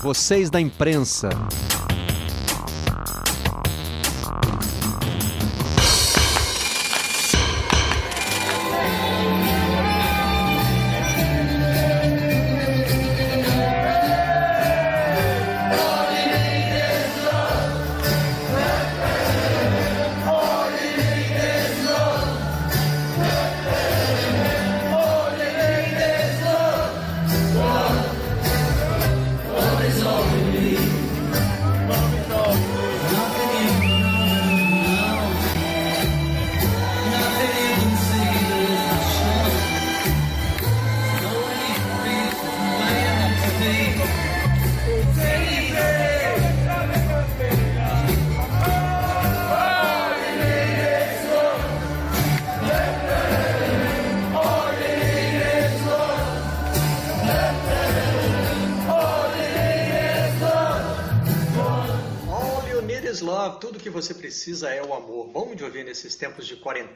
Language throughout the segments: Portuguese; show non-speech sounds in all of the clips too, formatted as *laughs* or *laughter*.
vocês da imprensa.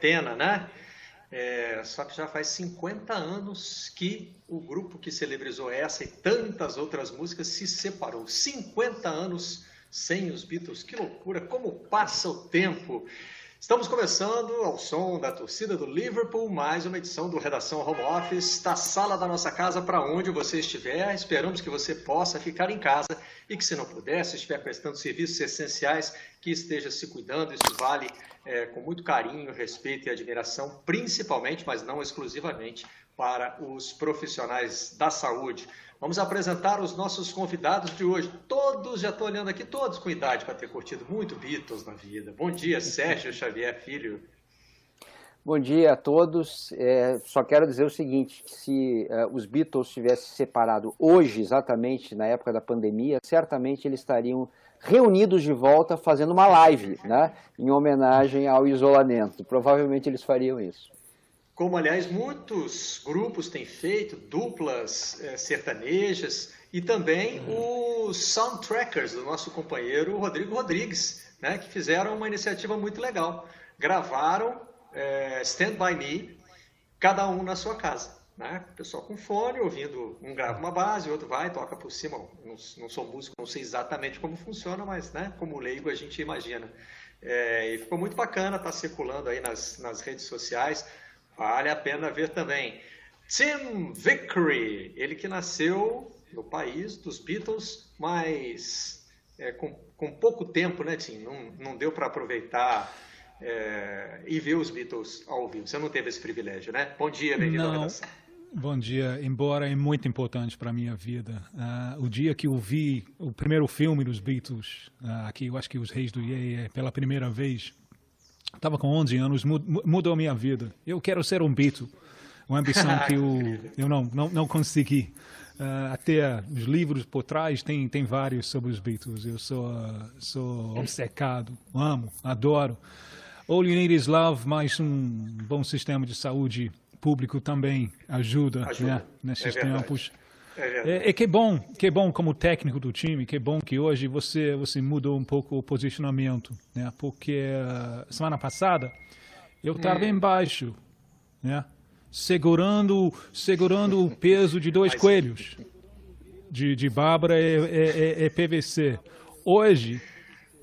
Quarentena, né? É, só que já faz 50 anos que o grupo que celebrizou essa e tantas outras músicas se separou. 50 anos sem os Beatles. Que loucura! Como passa o tempo! Estamos começando ao som da torcida do Liverpool, mais uma edição do Redação Home Office, da sala da nossa casa para onde você estiver. Esperamos que você possa ficar em casa e que, se não puder, se estiver prestando serviços essenciais, que esteja se cuidando. Isso vale é, com muito carinho, respeito e admiração, principalmente, mas não exclusivamente, para os profissionais da saúde. Vamos apresentar os nossos convidados de hoje. Todos, já estou olhando aqui, todos com idade para ter curtido muito Beatles na vida. Bom dia, Sérgio Xavier Filho. Bom dia a todos. É, só quero dizer o seguinte: se uh, os Beatles tivessem separado hoje, exatamente na época da pandemia, certamente eles estariam reunidos de volta fazendo uma live, né, em homenagem ao isolamento. Provavelmente eles fariam isso como aliás muitos grupos têm feito, duplas é, sertanejas, e também uhum. os soundtrackers do nosso companheiro Rodrigo Rodrigues, né, que fizeram uma iniciativa muito legal. Gravaram é, Stand By Me, cada um na sua casa. Né? Pessoal com fone, ouvindo, um grava uma base, o outro vai, toca por cima. Não, não sou músico, não sei exatamente como funciona, mas né, como leigo a gente imagina. É, e ficou muito bacana, está circulando aí nas, nas redes sociais. Vale a pena ver também. Tim Vickery, ele que nasceu no país dos Beatles, mas é, com, com, pouco tempo, né, Tim? Não, não deu para aproveitar é, e ver os Beatles ao vivo. Você não teve esse privilégio, né? Bom dia, bem-vindo à redação. Bom dia, embora é muito importante para a minha vida. Uh, o dia que eu vi o primeiro filme dos Beatles, uh, aqui eu acho que Os Reis do Ye, pela primeira vez, Estava com 11 anos, mudou a minha vida. Eu quero ser um Beatle. Uma ambição que eu, *laughs* eu não, não, não consegui. Uh, até os livros por trás tem, tem vários sobre os Beatles. Eu sou, sou obcecado, amo, adoro. All You Need Is Love, mais um bom sistema de saúde público também ajuda, ajuda. Né, nesses é tempos. É, é, é, que bom, que bom como técnico do time, que bom que hoje você você mudou um pouco o posicionamento, né? Porque uh, semana passada eu estava hum. embaixo, né? Segurando segurando o peso de dois coelhos, de, de Bárbara e, e, e PVC. Hoje,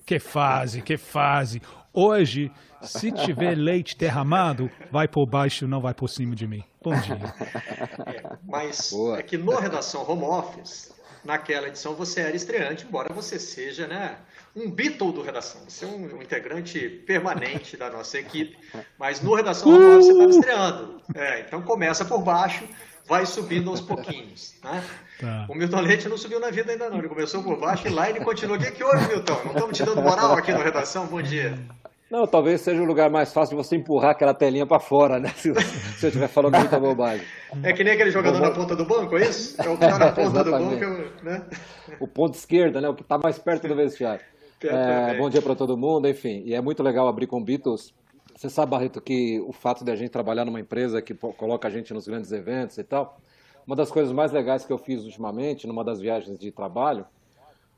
que fase, que fase. Hoje se tiver leite derramado, vai por baixo, não vai por cima de mim. Bom dia. É, mas Boa. é que no Redação Home Office, naquela edição, você era estreante, embora você seja né, um Beatle do Redação. Você é um, um integrante permanente da nossa equipe. Mas no Redação Home Office você estava estreando. É, então começa por baixo, vai subindo aos pouquinhos. Né? Tá. O Milton Leite não subiu na vida ainda não. Ele começou por baixo e lá ele continua. O que, que houve, Milton? Não estamos te dando moral aqui no Redação? Bom dia. Não, talvez seja o lugar mais fácil de você empurrar aquela telinha para fora, né? *laughs* Se, se eu estiver falando muita bobagem. É que nem aquele jogador na ponta do banco, é isso? É o que está na *laughs* ponta do banco, né? O ponto esquerda, né? O que está mais perto do vestiário. É, bom dia para todo mundo, enfim. E é muito legal abrir com Beatles. Você sabe, Barreto, que o fato de a gente trabalhar numa empresa que coloca a gente nos grandes eventos e tal, uma das coisas mais legais que eu fiz ultimamente, numa das viagens de trabalho,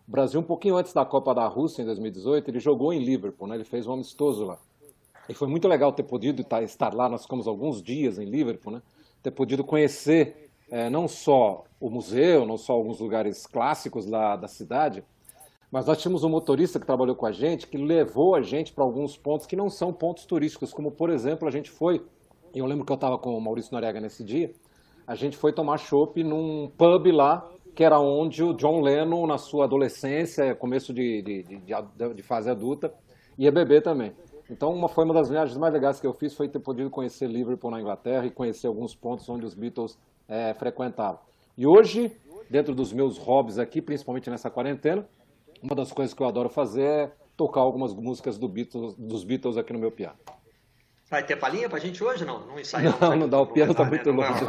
o Brasil, um pouquinho antes da Copa da Rússia, em 2018, ele jogou em Liverpool, né? ele fez um amistoso lá. E foi muito legal ter podido estar lá, nós ficamos alguns dias em Liverpool, né? ter podido conhecer é, não só o museu, não só alguns lugares clássicos da, da cidade, mas nós tínhamos um motorista que trabalhou com a gente que levou a gente para alguns pontos que não são pontos turísticos, como por exemplo a gente foi, e eu lembro que eu estava com o Maurício Noriega nesse dia, a gente foi tomar chopp num pub lá, que era onde o John Lennon, na sua adolescência, começo de, de, de, de fase adulta, ia beber também. Então, uma foi uma das viagens mais legais que eu fiz foi ter podido conhecer Liverpool na Inglaterra e conhecer alguns pontos onde os Beatles é, frequentavam. E hoje, dentro dos meus hobbies aqui, principalmente nessa quarentena, uma das coisas que eu adoro fazer é tocar algumas músicas do Beatles, dos Beatles aqui no meu piano. Vai ter palhinha pra gente hoje? Não, não ensaiamos. Não, não dá, o piano tá muito né? longe.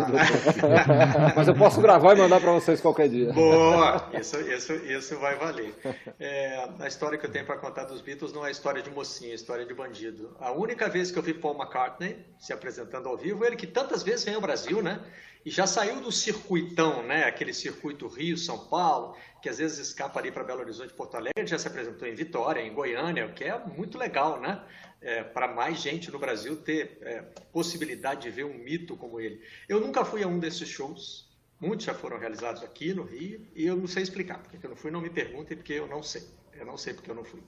Mas eu posso gravar e mandar para vocês qualquer dia. Boa, isso, isso, isso vai valer. É, a história que eu tenho para contar dos Beatles não é história de mocinha, é história de bandido. A única vez que eu vi Paul McCartney se apresentando ao vivo, ele que tantas vezes vem ao Brasil, né? E já saiu do circuitão, né? Aquele circuito Rio-São Paulo, que às vezes escapa ali para Belo Horizonte, Porto Alegre, já se apresentou em Vitória, em Goiânia, o que é muito legal, né? É, para mais gente no Brasil ter é, possibilidade de ver um mito como ele. Eu nunca fui a um desses shows, muitos já foram realizados aqui no Rio, e eu não sei explicar porque eu não fui, não me perguntem, porque eu não sei. Eu não sei porque eu não fui.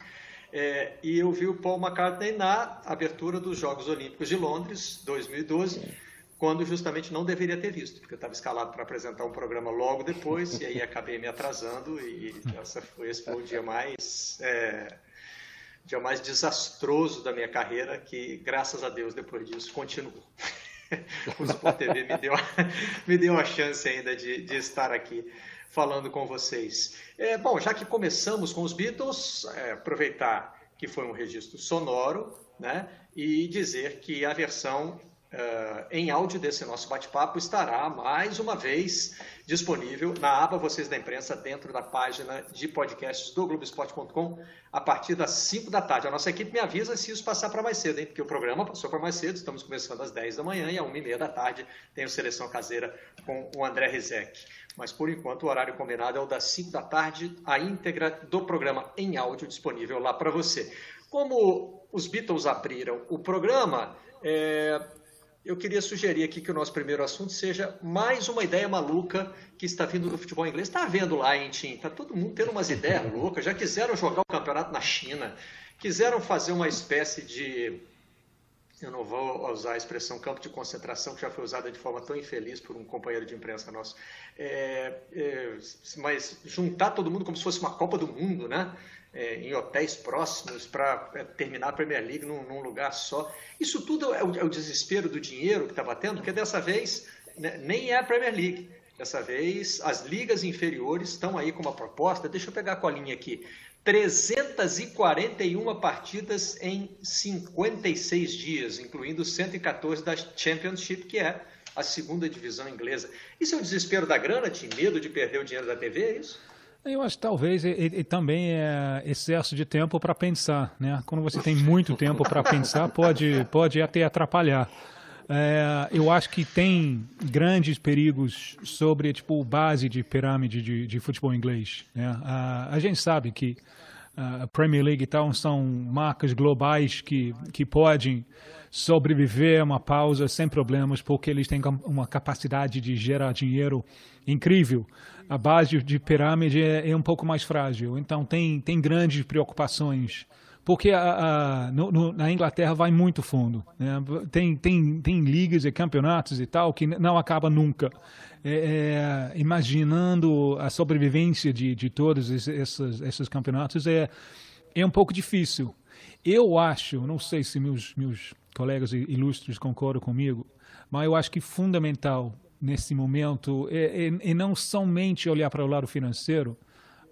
É, e eu vi o Paul McCartney na abertura dos Jogos Olímpicos de Londres, 2012 quando justamente não deveria ter visto, porque eu estava escalado para apresentar um programa logo depois, e aí acabei me atrasando, e essa foi, esse foi o dia mais, é, dia mais desastroso da minha carreira, que graças a Deus depois disso continuou. *laughs* o Sport TV me deu, me deu a chance ainda de, de estar aqui falando com vocês. É, bom, já que começamos com os Beatles, é, aproveitar que foi um registro sonoro, né, e dizer que a versão Uh, em áudio desse nosso bate-papo estará mais uma vez disponível na aba Vocês da Imprensa, dentro da página de podcasts do Globoesporte.com, a partir das 5 da tarde. A nossa equipe me avisa se isso passar para mais cedo, hein? porque o programa passou para mais cedo, estamos começando às 10 da manhã e às 1h30 da tarde tem o Seleção Caseira com o André Rizek. Mas por enquanto o horário combinado é o das 5 da tarde, a íntegra do programa em áudio disponível lá para você. Como os Beatles abriram o programa, é, eu queria sugerir aqui que o nosso primeiro assunto seja mais uma ideia maluca que está vindo do futebol inglês. Está vendo lá, hein, Tim? Está todo mundo tendo umas ideias loucas. Já quiseram jogar o campeonato na China, quiseram fazer uma espécie de. Eu não vou usar a expressão campo de concentração, que já foi usada de forma tão infeliz por um companheiro de imprensa nosso. É, é, mas juntar todo mundo como se fosse uma Copa do Mundo, né? É, em hotéis próximos para é, terminar a Premier League num, num lugar só. Isso tudo é o, é o, desespero do dinheiro que está batendo, porque dessa vez né, nem é a Premier League. Dessa vez as ligas inferiores estão aí com uma proposta. Deixa eu pegar a colinha aqui. 341 partidas em 56 dias, incluindo 114 da Championship, que é a segunda divisão inglesa. Isso é o desespero da grana? Tinha medo de perder o dinheiro da TV? É isso? Eu acho que talvez e, e também é excesso de tempo para pensar, né? Quando você tem muito tempo para pensar, pode pode até atrapalhar. É, eu acho que tem grandes perigos sobre tipo base de pirâmide de, de futebol inglês. Né? A, a gente sabe que a Premier League e tal são marcas globais que que podem sobreviver a uma pausa sem problemas porque eles têm uma capacidade de gerar dinheiro incrível a base de pirâmide é, é, um pouco mais frágil. Então, tem, tem grandes preocupações. Porque a, a no, no, na Inglaterra vai muito fundo. Né? Tem, tem, tem ligas e campeonatos e tal que não acaba nunca. É, é, imaginando a sobrevivência de, de todos esses, esses campeonatos é, é um pouco difícil. Eu acho, não sei se meus, meus colegas ilustres concordam comigo, mas eu acho que fundamental nesse momento é, é, é não somente olhar para o lado financeiro,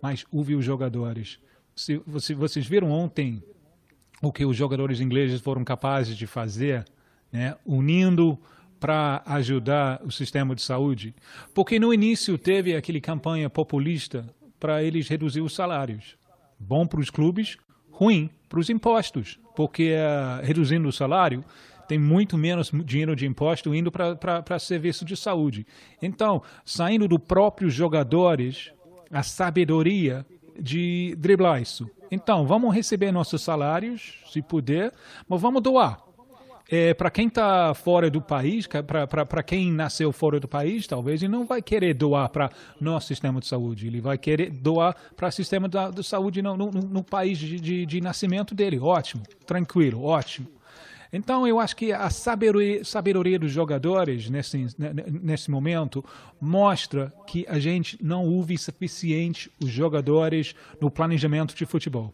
mas ouvir os jogadores. Se, se vocês viram ontem o que os jogadores ingleses foram capazes de fazer, né, unindo para ajudar o sistema de saúde, porque no início teve aquele campanha populista para eles reduzir os salários. Bom para os clubes, ruim para os impostos, porque uh, reduzindo o salário tem muito menos dinheiro de imposto indo para serviço de saúde. Então, saindo do próprios jogadores, a sabedoria de driblar isso. Então, vamos receber nossos salários, se puder, mas vamos doar. É, para quem está fora do país, para quem nasceu fora do país, talvez ele não vai querer doar para nosso sistema de saúde, ele vai querer doar para o sistema da, de saúde no, no, no país de, de, de, nascimento dele. Ótimo, tranquilo, ótimo. Então, eu acho que a sabedoria, sabedoria dos jogadores nesse, nesse momento mostra que a gente não ouve suficiente os jogadores no planejamento de futebol.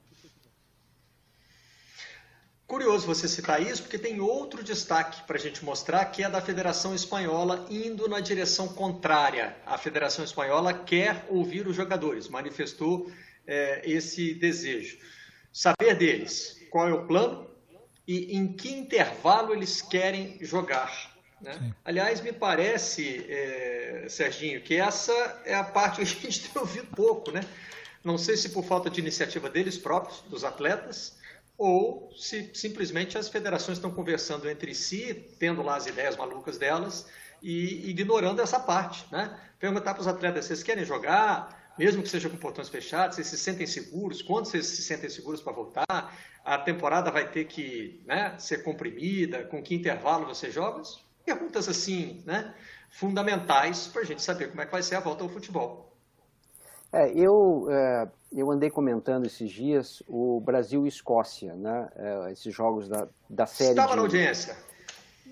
Curioso você citar isso, porque tem outro destaque para a gente mostrar, que é da Federação Espanhola indo na direção contrária. A Federação Espanhola quer ouvir os jogadores, manifestou é, esse desejo. Saber deles qual é o plano e em que intervalo eles querem jogar. Né? Aliás, me parece, é, Serginho, que essa é a parte que a gente *laughs* tem ouvido pouco. Né? Não sei se por falta de iniciativa deles próprios, dos atletas, ou se simplesmente as federações estão conversando entre si, tendo lá as ideias malucas delas e ignorando essa parte, né? Perguntar para os atletas, vocês querem jogar, mesmo que seja com portões fechados, vocês se sentem seguros, quando vocês se sentem seguros para voltar, a temporada vai ter que né, ser comprimida, com que intervalo você joga? Perguntas assim, né, fundamentais para a gente saber como é que vai ser a volta ao futebol. É, eu, é, eu andei comentando esses dias o Brasil e Escócia, né? É, esses jogos da, da série. Estava de, na audiência.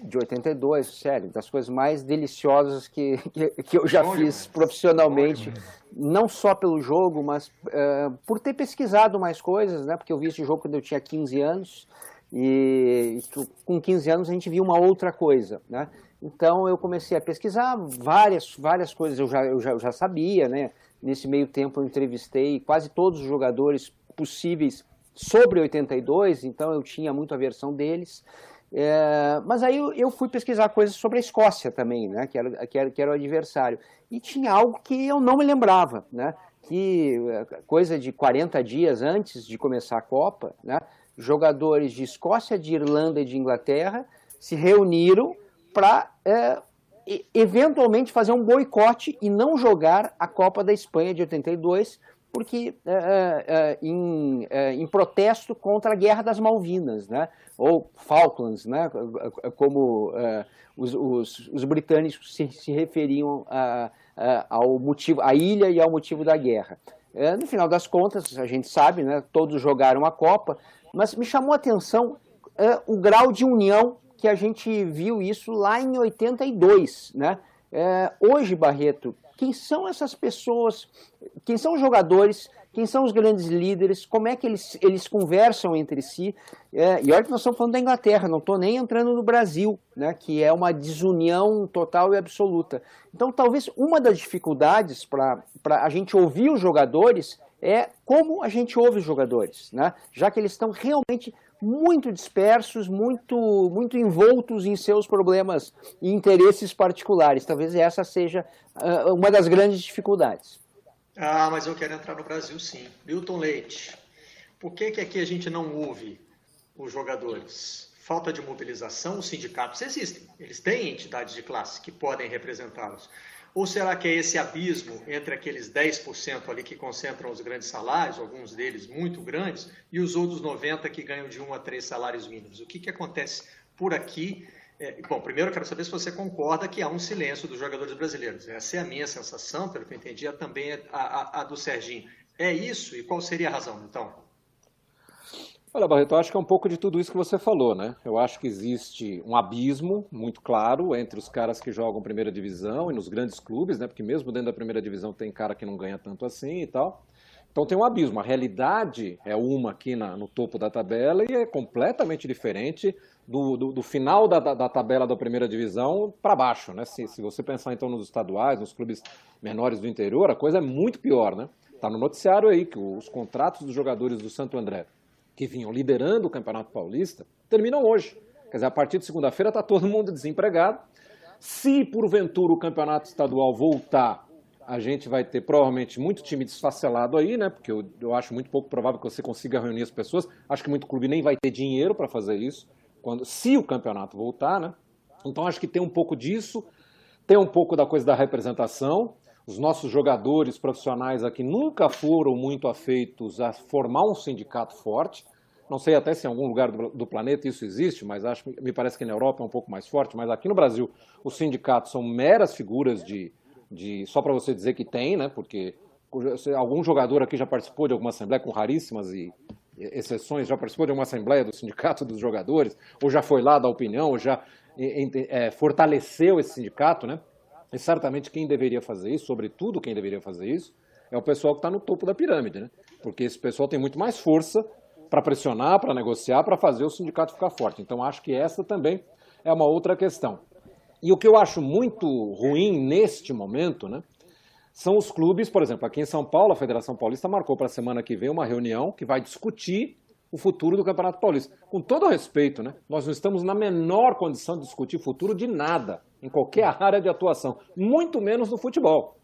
De 82, sério, das coisas mais deliciosas que, que, que eu já Bom fiz demais. profissionalmente. Não só pelo jogo, mas é, por ter pesquisado mais coisas, né? Porque eu vi esse jogo quando eu tinha 15 anos. E com 15 anos a gente viu uma outra coisa, né? Então eu comecei a pesquisar várias, várias coisas eu já, eu já, eu já sabia, né? Nesse meio tempo eu entrevistei quase todos os jogadores possíveis sobre 82, então eu tinha muito a versão deles. É, mas aí eu, eu, fui pesquisar coisas sobre a Escócia também, né, que, era, que, era, que era o adversário. E tinha algo que eu não me lembrava, né, que é, coisa de 40 dias antes de começar a Copa, né, jogadores de Escócia, de Irlanda e de Inglaterra se reuniram para é, eventualmente fazer um boicote e não jogar a Copa da Espanha de 82, porque é, é, é, em, em, protesto contra a Guerra das Malvinas, né? ou Falklands, né? como os, os, os, britânicos se, se referiam a, a, ao motivo, à ilha e ao motivo da guerra. No final das contas, a gente sabe, né? todos jogaram a Copa, mas me chamou a atenção o grau de união que a gente viu isso lá em 82, né? É, hoje, Barreto, quem são essas pessoas, quem são os jogadores, quem são os grandes líderes, como é que eles, eles conversam entre si. É, e olha que nós estamos falando da Inglaterra, não estou nem entrando no Brasil, né, que é uma desunião total e absoluta. Então, talvez uma das dificuldades para a gente ouvir os jogadores é como a gente ouve os jogadores, né, já que eles estão realmente muito dispersos, muito, muito envoltos em seus problemas e interesses particulares. Talvez essa seja uh, uma das grandes dificuldades. Ah, mas eu quero entrar no Brasil sim. Milton Leite, por que, que aqui a gente não ouve os jogadores? Falta de mobilização, os sindicatos existem, eles têm entidades de classe que podem representá-los. Ou será que é esse abismo entre aqueles 10% ali que concentram os grandes salários, alguns deles muito grandes, e os outros 90% que ganham de 1 a 3 salários mínimos? O que, que acontece por aqui? É, bom, primeiro eu quero saber se você concorda que há um silêncio dos jogadores brasileiros. Essa é a minha sensação, pelo que eu entendi, é também a, a, a do Serginho. É isso? E qual seria a razão, então? Olha, Barreto, eu acho que é um pouco de tudo isso que você falou, né? Eu acho que existe um abismo muito claro entre os caras que jogam primeira divisão e nos grandes clubes, né? Porque mesmo dentro da primeira divisão tem cara que não ganha tanto assim e tal. Então tem um abismo. A realidade é uma aqui na, no topo da tabela e é completamente diferente do, do, do final da, da, da, tabela da primeira divisão para baixo, né? Se, se você pensar então nos estaduais, nos clubes menores do interior, a coisa é muito pior, né? Tá no noticiário aí que os contratos dos jogadores do Santo André que vinham liderando o Campeonato Paulista, terminam hoje. Quer dizer, a partir de segunda-feira está todo mundo desempregado. Se porventura o campeonato estadual voltar, a gente vai ter provavelmente muito time desfacelado aí, né? Porque eu, eu acho muito pouco provável que você consiga reunir as pessoas. Acho que muito clube nem vai ter dinheiro para fazer isso, quando, se o campeonato voltar, né? Então acho que tem um pouco disso, tem um pouco da coisa da representação. Os nossos jogadores profissionais aqui nunca foram muito afeitos a formar um sindicato forte. Não sei até se em algum lugar do, do planeta isso existe, mas acho, me parece que na Europa é um pouco mais forte. Mas aqui no Brasil, os sindicatos são meras figuras de, de só para você dizer que tem, né? Porque algum jogador aqui já participou de alguma assembleia com raríssimas e exceções, já participou de alguma assembleia do sindicato dos jogadores, ou já foi lá dar opinião, ou já é, fortaleceu esse sindicato, né? E certamente quem deveria fazer isso, sobretudo quem deveria fazer isso, é o pessoal que está no topo da pirâmide, né? Porque esse pessoal tem muito mais força para pressionar, para negociar, para fazer o sindicato ficar forte. Então acho que essa também é uma outra questão. E o que eu acho muito ruim neste momento, né? São os clubes, por exemplo, aqui em São Paulo, a Federação Paulista marcou para a semana que vem uma reunião que vai discutir o futuro do Campeonato Paulista. Com todo respeito, né? Nós não estamos na menor condição de discutir futuro de nada, em qualquer *laughs* área de atuação, muito menos no futebol.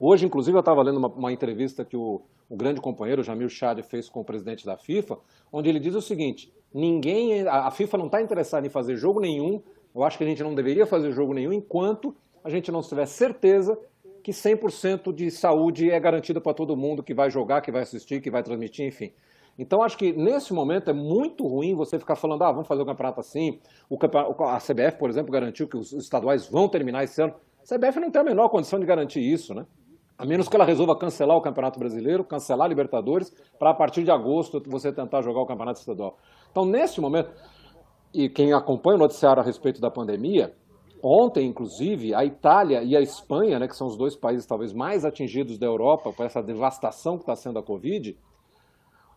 Hoje, inclusive, eu estava lendo uma, uma, entrevista que o, o grande companheiro Jamil Chad fez com o presidente da FIFA, onde ele diz o seguinte: ninguém, a, FIFA não está interessada em fazer jogo nenhum. Eu acho que a gente não deveria fazer jogo nenhum enquanto a gente não tiver certeza que 100% de saúde é garantida para todo mundo que vai jogar, que vai assistir, que vai transmitir, enfim. Então, acho que nesse momento é muito ruim você ficar falando, ah, vamos fazer o campeonato assim. O campeonato, a CBF, por exemplo, garantiu que os estaduais vão terminar esse ano. A CBF não tem a menor condição de garantir isso, né? A menos que ela resolva cancelar o Campeonato Brasileiro, cancelar a Libertadores, para a partir de agosto você tentar jogar o Campeonato Estadual. Então, nesse momento, e quem acompanha o noticiário a respeito da pandemia, ontem, inclusive, a Itália e a Espanha, né, que são os dois países talvez mais atingidos da Europa por essa devastação que está sendo a Covid,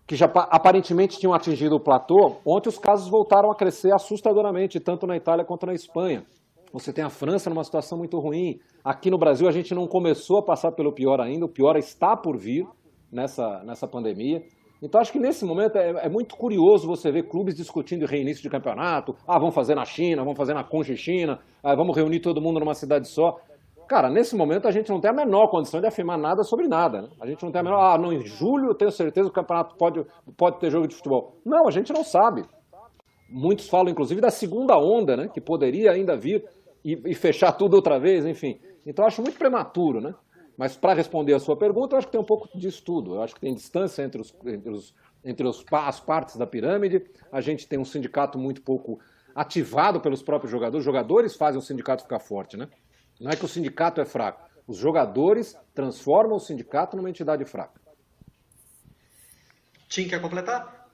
que já aparentemente tinham atingido o platô, ontem os casos voltaram a crescer assustadoramente, tanto na Itália quanto na Espanha. Você tem a França numa situação muito ruim. Aqui no Brasil a gente não começou a passar pelo pior ainda, o pior está por vir nessa, nessa pandemia. Então acho que nesse momento é, é muito curioso você ver clubes discutindo reinício de campeonato. Ah, vamos fazer na China, vamos fazer na Concha China, ah, vamos reunir todo mundo numa cidade só. Cara, nesse momento a gente não tem a menor condição de afirmar nada sobre nada. Né? A gente não tem a menor. Ah, não, em julho eu tenho certeza que o campeonato pode, pode ter jogo de futebol. Não, a gente não sabe. Muitos falam, inclusive, da segunda onda, né? Que poderia ainda vir e, e fechar tudo outra vez, enfim. Então acho muito prematuro, né? Mas para responder a sua pergunta, eu acho que tem um pouco disso tudo. Eu acho que tem distância entre, os, entre, os, entre os, as partes da pirâmide. A gente tem um sindicato muito pouco ativado pelos próprios jogadores. Os jogadores fazem o sindicato ficar forte, né? Não é que o sindicato é fraco. Os jogadores transformam o sindicato numa entidade fraca. Tim, quer completar?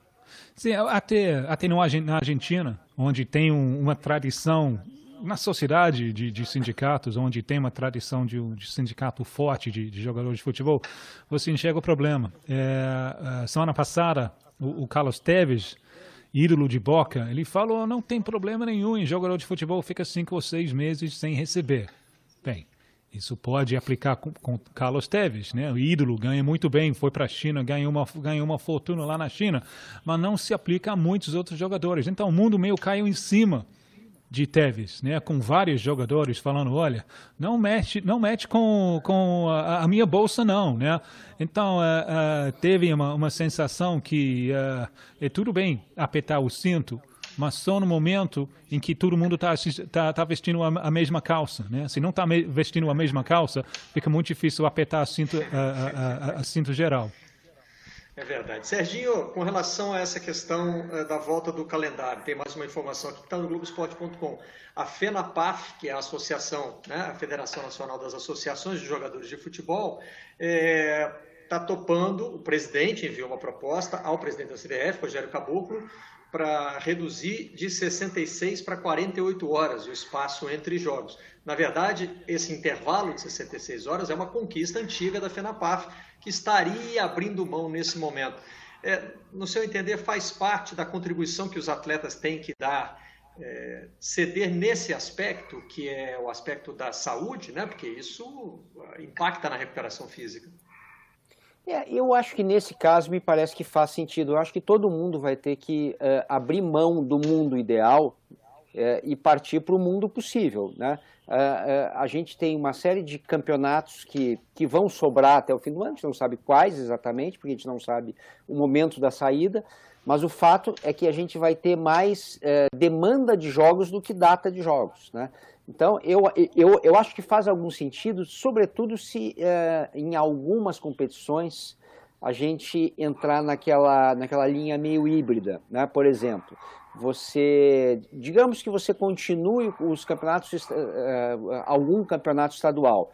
Sim, até, até no, na Argentina, onde tem um, uma tradição na sociedade de, de, sindicatos, onde tem uma tradição de, de sindicato forte de, de, jogadores de futebol, você enxerga o problema. É, semana passada, o, o Carlos Teves, ídolo de Boca, ele falou não tem problema nenhum em jogador de futebol fica cinco ou seis meses sem receber. Bem, isso pode aplicar com, com Carlos Teves, né? O ídolo ganha muito bem, foi para a China, ganhou uma, ganhou uma fortuna lá na China, mas não se aplica a muitos outros jogadores. Então o mundo meio caiu em cima de Teves, né? Com vários jogadores falando, olha, não mexe, não mete com, com a, a minha bolsa não, né? Então uh, uh, teve uma, uma sensação que uh, é tudo bem apertar o cinto, mas só no momento em que todo mundo está tá, tá vestindo a, a, mesma calça. Né? Se não está vestindo a mesma calça, fica muito difícil apertar a cinto, a, a, a cinto geral. É verdade. Serginho, com relação a essa questão uh, da volta do calendário, tem mais uma informação aqui que está no Globoesporte.com. A FENAPAF, que é a associação, né, a Federação Nacional das Associações de Jogadores de Futebol, está é, topando, o presidente enviou uma proposta ao presidente da CBF, Rogério Caboclo, para reduzir de 66 para 48 horas o espaço entre jogos. Na verdade, esse intervalo de 66 horas é uma conquista antiga da FENAPAF, que estaria abrindo mão nesse momento. É, no seu entender, faz parte da contribuição que os atletas têm que dar, é, ceder nesse aspecto, que é o aspecto da saúde, né? porque isso impacta na recuperação física. É, eu acho que nesse caso me parece que faz sentido. Eu acho que todo mundo vai ter que uh, abrir mão do mundo ideal uh, e partir para o mundo possível. Né? Uh, a gente tem uma série de campeonatos que, que vão sobrar até o fim do ano, a gente não sabe quais exatamente, porque a gente não sabe o momento da saída, mas o fato é que a gente vai ter mais demanda de jogos do que data de jogos. Né? Então, eu, eu, eu acho que faz algum sentido, sobretudo se eh, em algumas competições a gente entrar naquela, naquela linha meio híbrida, né? Por exemplo, você, digamos que você continue os campeonatos, uh, algum campeonato estadual,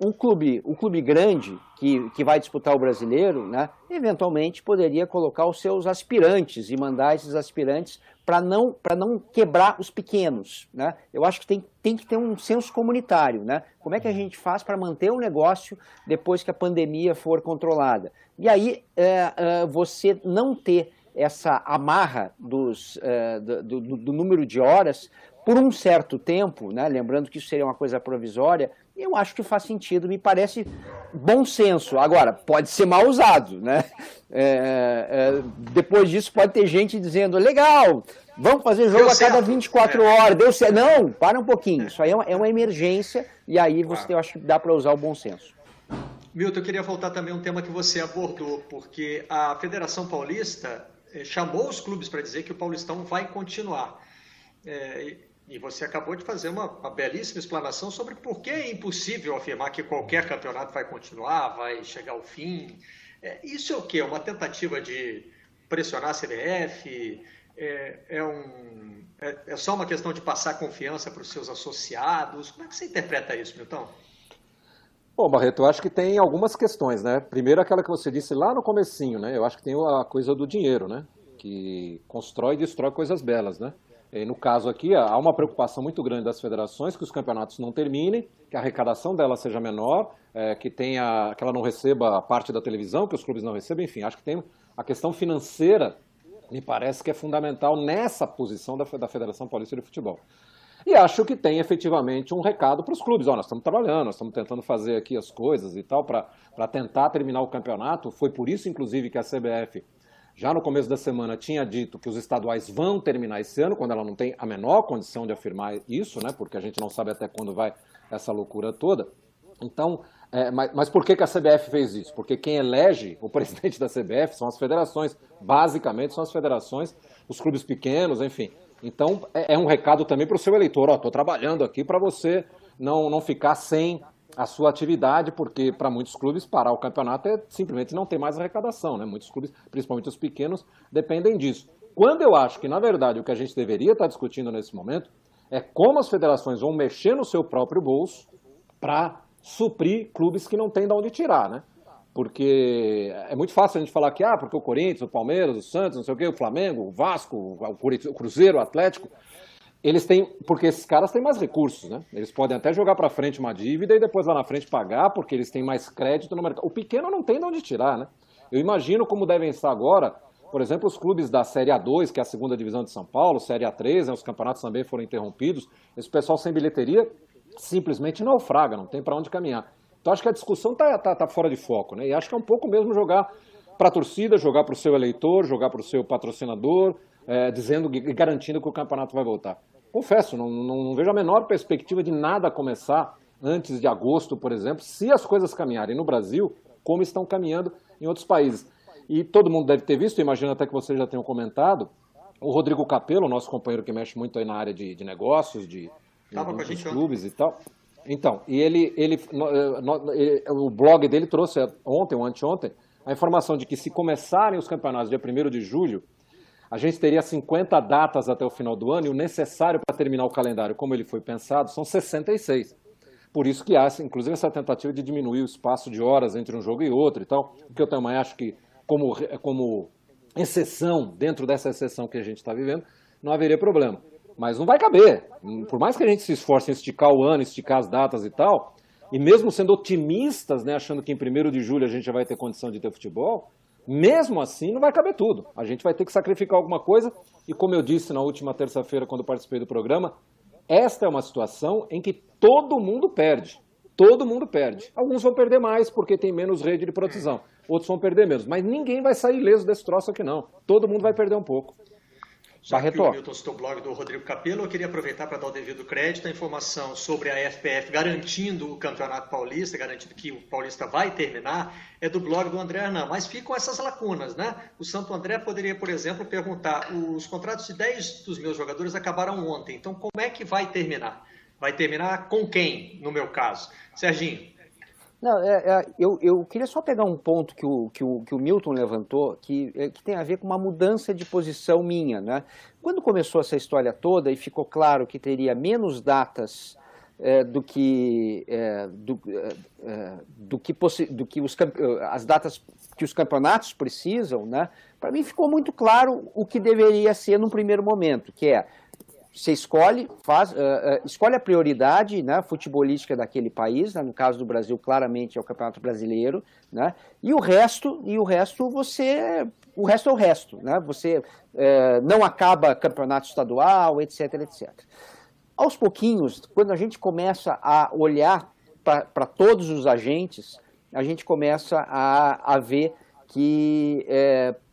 um clube, um clube grande que, que vai disputar o brasileiro, né, eventualmente poderia colocar os seus aspirantes e mandar esses aspirantes para não, não quebrar os pequenos. Né? Eu acho que tem, tem que ter um senso comunitário. Né? Como é que a gente faz para manter o negócio depois que a pandemia for controlada? E aí é, é, você não ter essa amarra dos, é, do, do, do, número de horas por um certo tempo, né? lembrando que isso seria uma coisa provisória, eu acho que faz sentido, me parece bom senso. Agora, pode ser mal usado, né? É, é, depois disso pode ter gente dizendo, legal, vamos fazer jogo deu a cada 24 é. horas, deu certo. Não, para um pouquinho, isso aí é uma, é uma emergência e aí você, claro. eu acho que dá para usar o bom senso. Milton, eu queria voltar também a um tema que você abordou, porque a Federação Paulista eh, chamou os clubes para dizer que o Paulistão vai continuar. É, e você acabou de fazer uma, uma, belíssima explanação sobre por que é impossível afirmar que qualquer campeonato vai continuar, vai chegar ao fim. É, isso é o quê? É uma tentativa de pressionar a CBF? É, é, um, é, é só uma questão de passar confiança para os seus associados? Como é que você interpreta isso, Milton? Bom, Barreto, eu acho que tem algumas questões, né? Primeiro aquela que você disse lá no comecinho, né? Eu acho que tem a coisa do dinheiro, né? Que constrói e destrói coisas belas, né? E no caso aqui, há uma preocupação muito grande das federações que os campeonatos não terminem, que a arrecadação dela seja menor, é, que, tenha, que ela não receba a parte da televisão, que os clubes não recebam, enfim, acho que tem a questão financeira, me parece que é fundamental nessa posição da, da Federação Paulista de Futebol. E acho que tem efetivamente um recado para os clubes. Ó, nós estamos trabalhando, nós estamos tentando fazer aqui as coisas e tal para tentar terminar o campeonato. Foi por isso, inclusive, que a CBF já no começo da semana tinha dito que os estaduais vão terminar esse ano, quando ela não tem a menor condição de afirmar isso, né? Porque a gente não sabe até quando vai essa loucura toda. Então, é, mas, mas, por que, que a CBF fez isso? Porque quem elege o *laughs* presidente da CBF são as federações, basicamente são as federações, os clubes pequenos, enfim. Então, é, é um recado também para o seu eleitor: ó, estou trabalhando aqui para você não, não ficar sem a sua atividade, porque para muitos clubes parar o campeonato é simplesmente não ter mais arrecadação, né? Muitos clubes, principalmente os pequenos, dependem disso. Quando eu acho que, na verdade, o que a gente deveria estar discutindo nesse momento é como as federações vão mexer no seu próprio bolso para suprir clubes que não têm de onde tirar, né? Porque é muito fácil a gente falar que, ah, porque o Corinthians, o Palmeiras, o Santos, não sei o quê, o Flamengo, o Vasco, o Cruzeiro, o Atlético, eles têm, porque esses caras têm mais recursos, né? Eles podem até jogar para frente uma dívida e depois lá na frente pagar, porque eles têm mais crédito no mercado. O pequeno não tem de onde tirar, né? Eu imagino como devem estar agora, por exemplo, os clubes da Série A2, que é a segunda divisão de São Paulo, Série A3, né, os campeonatos também foram interrompidos. Esse pessoal sem bilheteria simplesmente naufraga, não tem para onde caminhar. Então acho que a discussão está tá, tá fora de foco, né? E acho que é um pouco mesmo jogar para a torcida, jogar para o seu eleitor, jogar para o seu patrocinador, é, dizendo e garantindo que o campeonato vai voltar. Confesso, não, não, não, vejo a menor perspectiva de nada começar antes de agosto, por exemplo, se as coisas caminharem no Brasil como estão caminhando em outros países. E todo mundo deve ter visto, imagino até que vocês já tenham comentado, o Rodrigo Capello, nosso companheiro que mexe muito aí na área de, de negócios, de, de, de clubes e tal. Então, e ele, ele, eh, eh, o blog dele trouxe ontem ou anteontem a informação de que se começarem os campeonatos dia 1 de julho, a gente teria 50 datas até o final do ano e o necessário para terminar o calendário, como ele foi pensado, são 66. Por isso que há, inclusive, essa tentativa de diminuir o espaço de horas entre um jogo e outro e tal, que eu também acho que, como, como exceção, dentro dessa exceção que a gente está vivendo, não haveria problema. Mas não vai caber. Por mais que a gente se esforce em esticar o ano, esticar as datas e tal, e mesmo sendo otimistas, né, achando que em 1 de julho a gente já vai ter condição de ter futebol, mesmo assim, não vai caber tudo. A gente vai ter que sacrificar alguma coisa. E como eu disse na última terça-feira, quando participei do programa, esta é uma situação em que todo mundo perde. Todo mundo perde. Alguns vão perder mais porque tem menos rede de proteção. Outros vão perder menos. Mas ninguém vai sair ileso desse troço aqui, não. Todo mundo vai perder um pouco. Já Barreto. que o Milton citou o blog do Rodrigo Capello, eu queria aproveitar para dar o devido crédito à informação sobre a FPF garantindo o Campeonato Paulista, garantindo que o Paulista vai terminar, é do blog do André Hernan. Mas ficam essas lacunas, né? O Santo André poderia, por exemplo, perguntar: os contratos de 10 dos meus jogadores acabaram ontem, então como é que vai terminar? Vai terminar com quem, no meu caso? Serginho. Não, é, é, eu, eu queria só pegar um ponto que o, que o, que o Milton levantou, que, é, que tem a ver com uma mudança de posição minha. Né? Quando começou essa história toda e ficou claro que teria menos datas é, do que, é, do, é, é do que, do que os, as datas que os campeonatos precisam, né? para mim ficou muito claro o que deveria ser num primeiro momento, que é você escolhe, faz, uh, uh, escolhe a prioridade né, futebolística daquele país, né, no caso do Brasil, claramente é o Campeonato Brasileiro, né, e o resto, e o resto você. O resto é o resto, né? Você uh, não acaba campeonato estadual, etc, etc. Aos pouquinhos, quando a gente começa a olhar para todos os agentes, a gente começa a, a ver que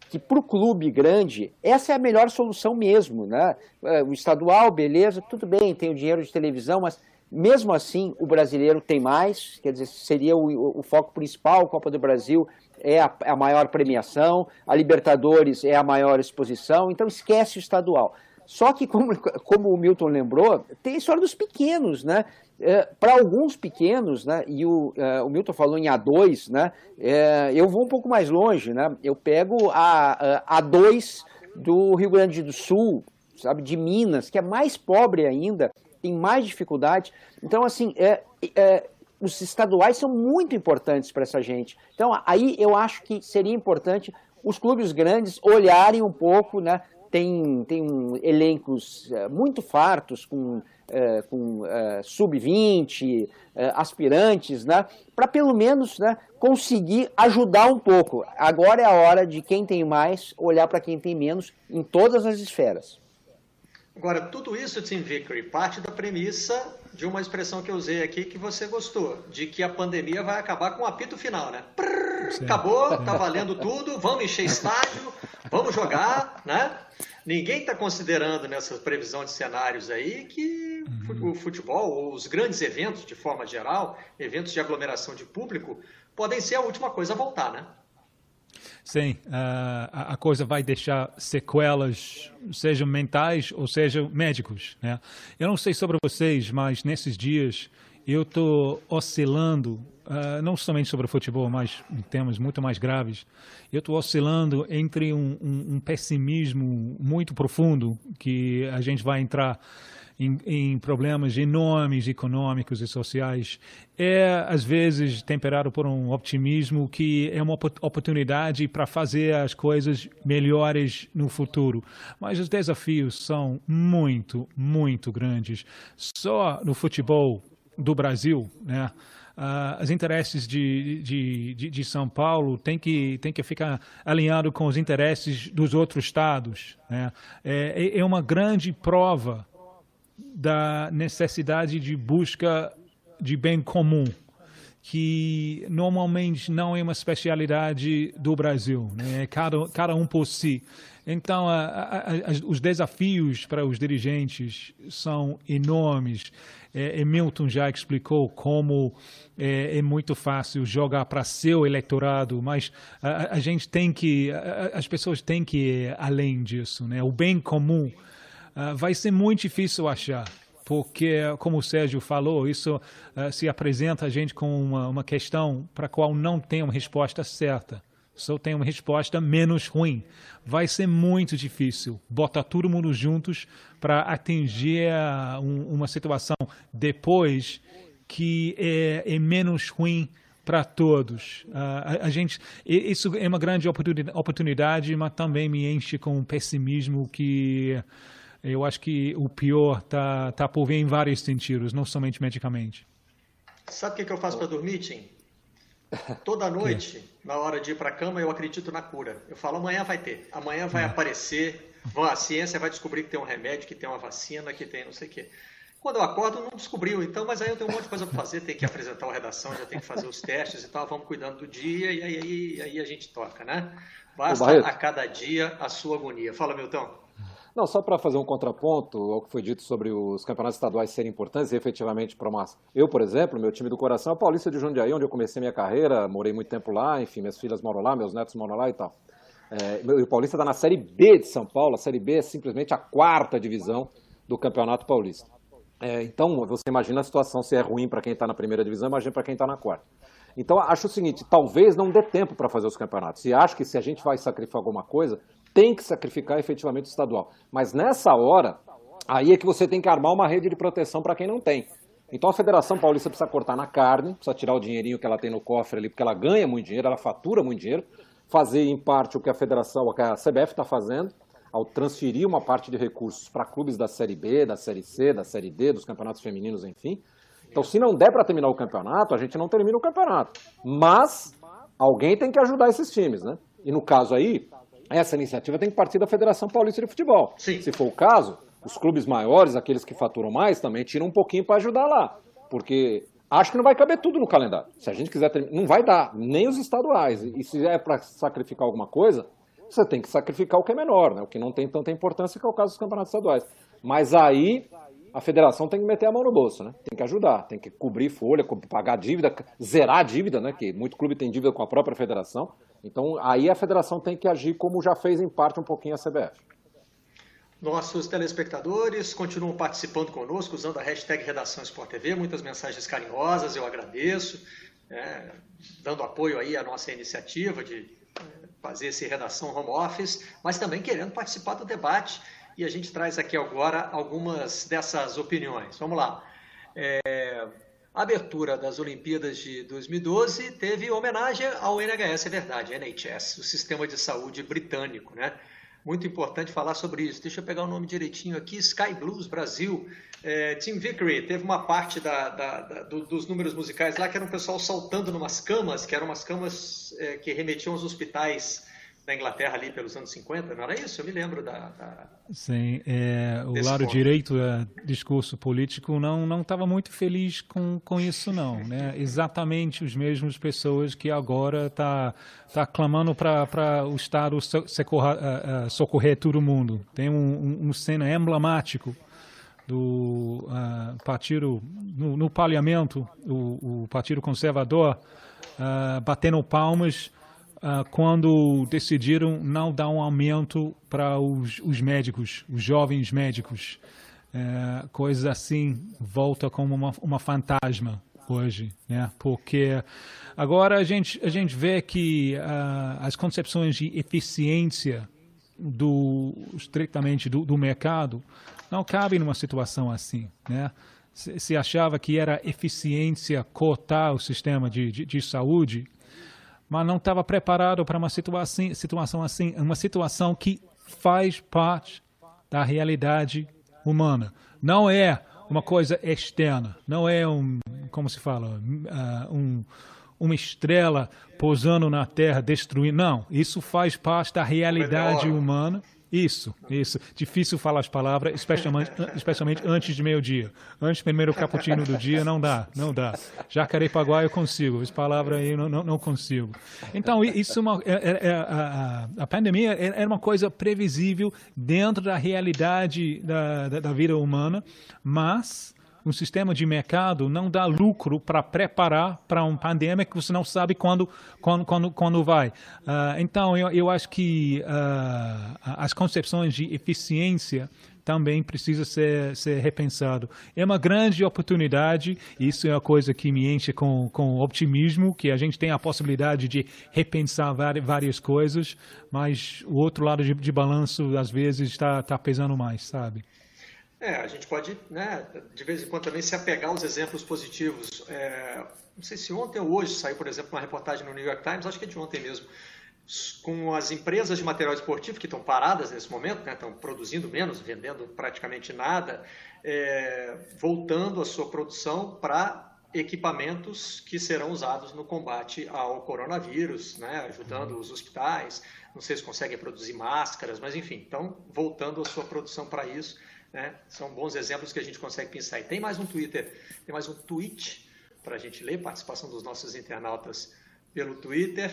que para o clube grande, essa é a melhor solução mesmo. Né? É, o estadual, beleza, tudo bem, tem o dinheiro de televisão, mas mesmo assim o brasileiro tem mais, quer dizer, seria o, o foco principal, a Copa do Brasil é a, é a, maior premiação, a Libertadores é a maior exposição, então esquece o estadual. Só que, como, como o Milton lembrou, tem a história dos pequenos, né? É, para alguns pequenos, né, e o, é, o Milton falou em A2, né, é, eu vou um pouco mais longe, né, eu pego a, a A2 do Rio Grande do Sul, sabe, de Minas, que é mais pobre ainda, tem mais dificuldade. Então, assim, é, é, os estaduais são muito importantes para essa gente. Então, aí eu acho que seria importante os clubes grandes olharem um pouco, né, tem, tem elencos é, muito fartos, com é, com é, sub-20, é, aspirantes, né, para pelo menos né, conseguir ajudar um pouco. Agora é a hora de quem tem mais olhar para quem tem menos em todas as esferas. Agora, tudo isso, Tim Vickery, parte da premissa de uma expressão que eu usei aqui que você gostou, de que a pandemia vai acabar com o apito final, né? Prrr, acabou, tá valendo tudo, vamos encher estádio, vamos jogar, né? Ninguém está considerando nessa previsão de cenários aí que uhum. o futebol, ou os grandes eventos de forma geral, eventos de aglomeração de público, podem ser a última coisa a voltar, né? Sim, uh, a coisa vai deixar sequelas, sejam mentais ou sejam médicos. Né? Eu não sei sobre vocês, mas nesses dias eu estou oscilando, uh, não somente sobre o futebol, mas em temas muito mais graves, eu estou oscilando entre um, um, um, pessimismo muito profundo que a gente vai entrar em, em, problemas enormes econômicos e sociais, é às vezes temperado por um optimismo que é uma oportunidade para fazer as coisas melhores no futuro. Mas os desafios são muito, muito grandes. Só no futebol do Brasil, né? Uh, os interesses de, de, de, de, São Paulo tem que, tem que ficar alinhado com os interesses dos outros estados. Né? É, é, é uma grande prova da necessidade de busca de bem comum, que normalmente não é uma especialidade do Brasil, né? É cada, cada um por si. Então, a, a, a, os desafios para os dirigentes são enormes. É, Milton já explicou como é, é muito fácil jogar para seu eleitorado, mas a, gente tem que, as pessoas têm que ir além disso, né? O bem comum uh, vai ser muito difícil achar porque, como o Sérgio falou, isso uh, se apresenta a gente com uma, uma questão para a qual não tem uma resposta certa só tem uma resposta menos ruim. Vai ser muito difícil botar todo mundo juntos para atingir um, uma situação depois que é, é menos ruim para todos. Uh, a, a, gente, isso é uma grande oportunidade, mas também me enche com um pessimismo que eu acho que o pior está tá por vir em vários sentidos, não somente medicamente. Sabe o que, que eu faço para dormir, Tim? *laughs* Toda noite, na hora de ir para a cama, eu acredito na cura. Eu falo, amanhã vai ter, amanhã vai é. aparecer, a ciência vai descobrir que tem um remédio, que tem uma vacina, que tem não sei o quê. Quando eu acordo, não descobriu, então, mas aí eu tenho um monte de coisa para fazer, tem que apresentar uma redação, já tem que fazer os testes e tal, vamos cuidando do dia e aí, aí, aí a gente toca, né? Basta a cada dia a sua agonia. Fala, Milton. Não, só para fazer um contraponto ao que foi dito sobre os campeonatos estaduais serem importantes e efetivamente para uma... Eu, por exemplo, meu time do coração é o Paulista de Jundiaí, onde eu comecei minha carreira, morei muito tempo lá, enfim, minhas filhas moram lá, meus netos moram lá e tal. É, o Paulista está na Série B de São Paulo, a Série B é simplesmente a quarta divisão do Campeonato Paulista. É, então, você imagina a situação se é ruim para quem está na primeira divisão, imagina para quem está na quarta. Então, acho o seguinte: talvez não dê tempo para fazer os campeonatos. E acho que se a gente vai sacrificar alguma coisa, tem que sacrificar efetivamente o estadual. Mas nessa hora, aí é que você tem que armar uma rede de proteção para quem não tem. Então a Federação Paulista precisa cortar na carne, precisa tirar o dinheirinho que ela tem no cofre ali, porque ela ganha muito dinheiro, ela fatura muito dinheiro, fazer em parte o que a Federação, o que a CBF está fazendo, ao transferir uma parte de recursos para clubes da Série B, da Série C, da Série D, dos campeonatos femininos, enfim. Então, se não der para terminar o campeonato, a gente não termina o campeonato. Mas alguém tem que ajudar esses times, né? E no caso aí, essa iniciativa tem que partir da Federação Paulista de Futebol. Sim. Se for o caso, os clubes maiores, aqueles que faturam mais, também tiram um pouquinho para ajudar lá. Porque acho que não vai caber tudo no calendário. Se a gente quiser terminar, não vai dar, nem os estaduais. E se é para sacrificar alguma coisa, você tem que sacrificar o que é menor, né? o que não tem tanta importância, que é o caso dos campeonatos estaduais. Mas aí a federação tem que meter a mão no bolso, né? Tem que ajudar, tem que cobrir folha, pagar dívida, zerar a dívida, né? Que muito clube tem dívida com a própria federação. Então aí a federação tem que agir como já fez em parte um pouquinho a CBF. Nossos telespectadores continuam participando conosco usando a hashtag Redação Sport TV, muitas mensagens carinhosas, eu agradeço, é, dando apoio aí à nossa iniciativa de fazer esse redação home office, mas também querendo participar do debate. E a gente traz aqui agora algumas dessas opiniões. Vamos lá. É, a abertura das Olimpíadas de 2012 teve homenagem ao NHS, é verdade, NHS, o Sistema de Saúde Britânico, né? Muito importante falar sobre isso. Deixa eu pegar o nome direitinho aqui. Sky Blues Brasil. É, Tim Vickery teve uma parte da, da, da, do, dos números musicais lá que era um pessoal saltando numas camas, que eram umas camas é, que remetiam aos hospitais da Inglaterra ali pelos anos 50, não era isso? Eu me lembro da. da Sim, é, o lado ponto. direito do discurso político não não estava muito feliz com, com isso não, né? *laughs* Exatamente os mesmos pessoas que agora tá tá clamando para o Estado socorrer, uh, socorrer todo mundo. Tem um, um, um cena emblemático do uh, partido no, no parlamento, o, o partido conservador uh, batendo palmas uh, quando decidiram não dar um aumento para os, os médicos, os jovens médicos. Uh, coisas assim volta como uma, uma fantasma hoje, né? Porque agora a gente a gente vê que uh, as concepções de eficiência do estritamente do, do mercado não cabem numa situação assim, né? Se, se achava que era eficiência cortar o sistema de, de, de saúde, mas não estava preparado para uma situação, situação assim, uma situação que faz parte da realidade humana. Não é uma coisa externa, não é um, como se fala, uh, um, uma estrela pousando na Terra, destruindo. Não, isso faz parte da realidade humana. Isso, isso. Difícil falar as palavras, especialmente, especialmente antes de meio-dia. Antes do primeiro cappuccino do dia, não dá, não dá. Jacarepaguá eu consigo, as palavras aí não, não, não consigo. Então, isso é uma, é, é, é a, a, pandemia era é uma coisa previsível dentro da realidade da, da, da vida humana, mas um sistema de mercado não dá lucro para preparar para um pandemia que você não sabe quando quando quando, quando vai. Uh, então eu, eu acho que uh, as concepções de eficiência também precisa ser, ser repensado. É uma grande oportunidade, isso é uma coisa que me enche com, com optimismo, que a gente tem a possibilidade de repensar várias coisas, mas o outro lado de, de balanço, às vezes, está tá pesando mais, sabe? É, a gente pode, né, de vez em quando também se apegar aos exemplos positivos. É, não sei se ontem ou hoje saiu, por exemplo, uma reportagem no New York Times, acho que é de ontem mesmo, com as empresas de material esportivo que estão paradas nesse momento, né, estão produzindo menos, vendendo praticamente nada, é, voltando a sua produção para equipamentos que serão usados no combate ao coronavírus, né, ajudando uhum. os hospitais. Não sei se conseguem produzir máscaras, mas enfim, estão voltando a sua produção para isso né? São bons exemplos que a gente consegue pensar. E tem mais um Twitter, tem mais um tweet para a gente ler, participação dos nossos internautas pelo Twitter.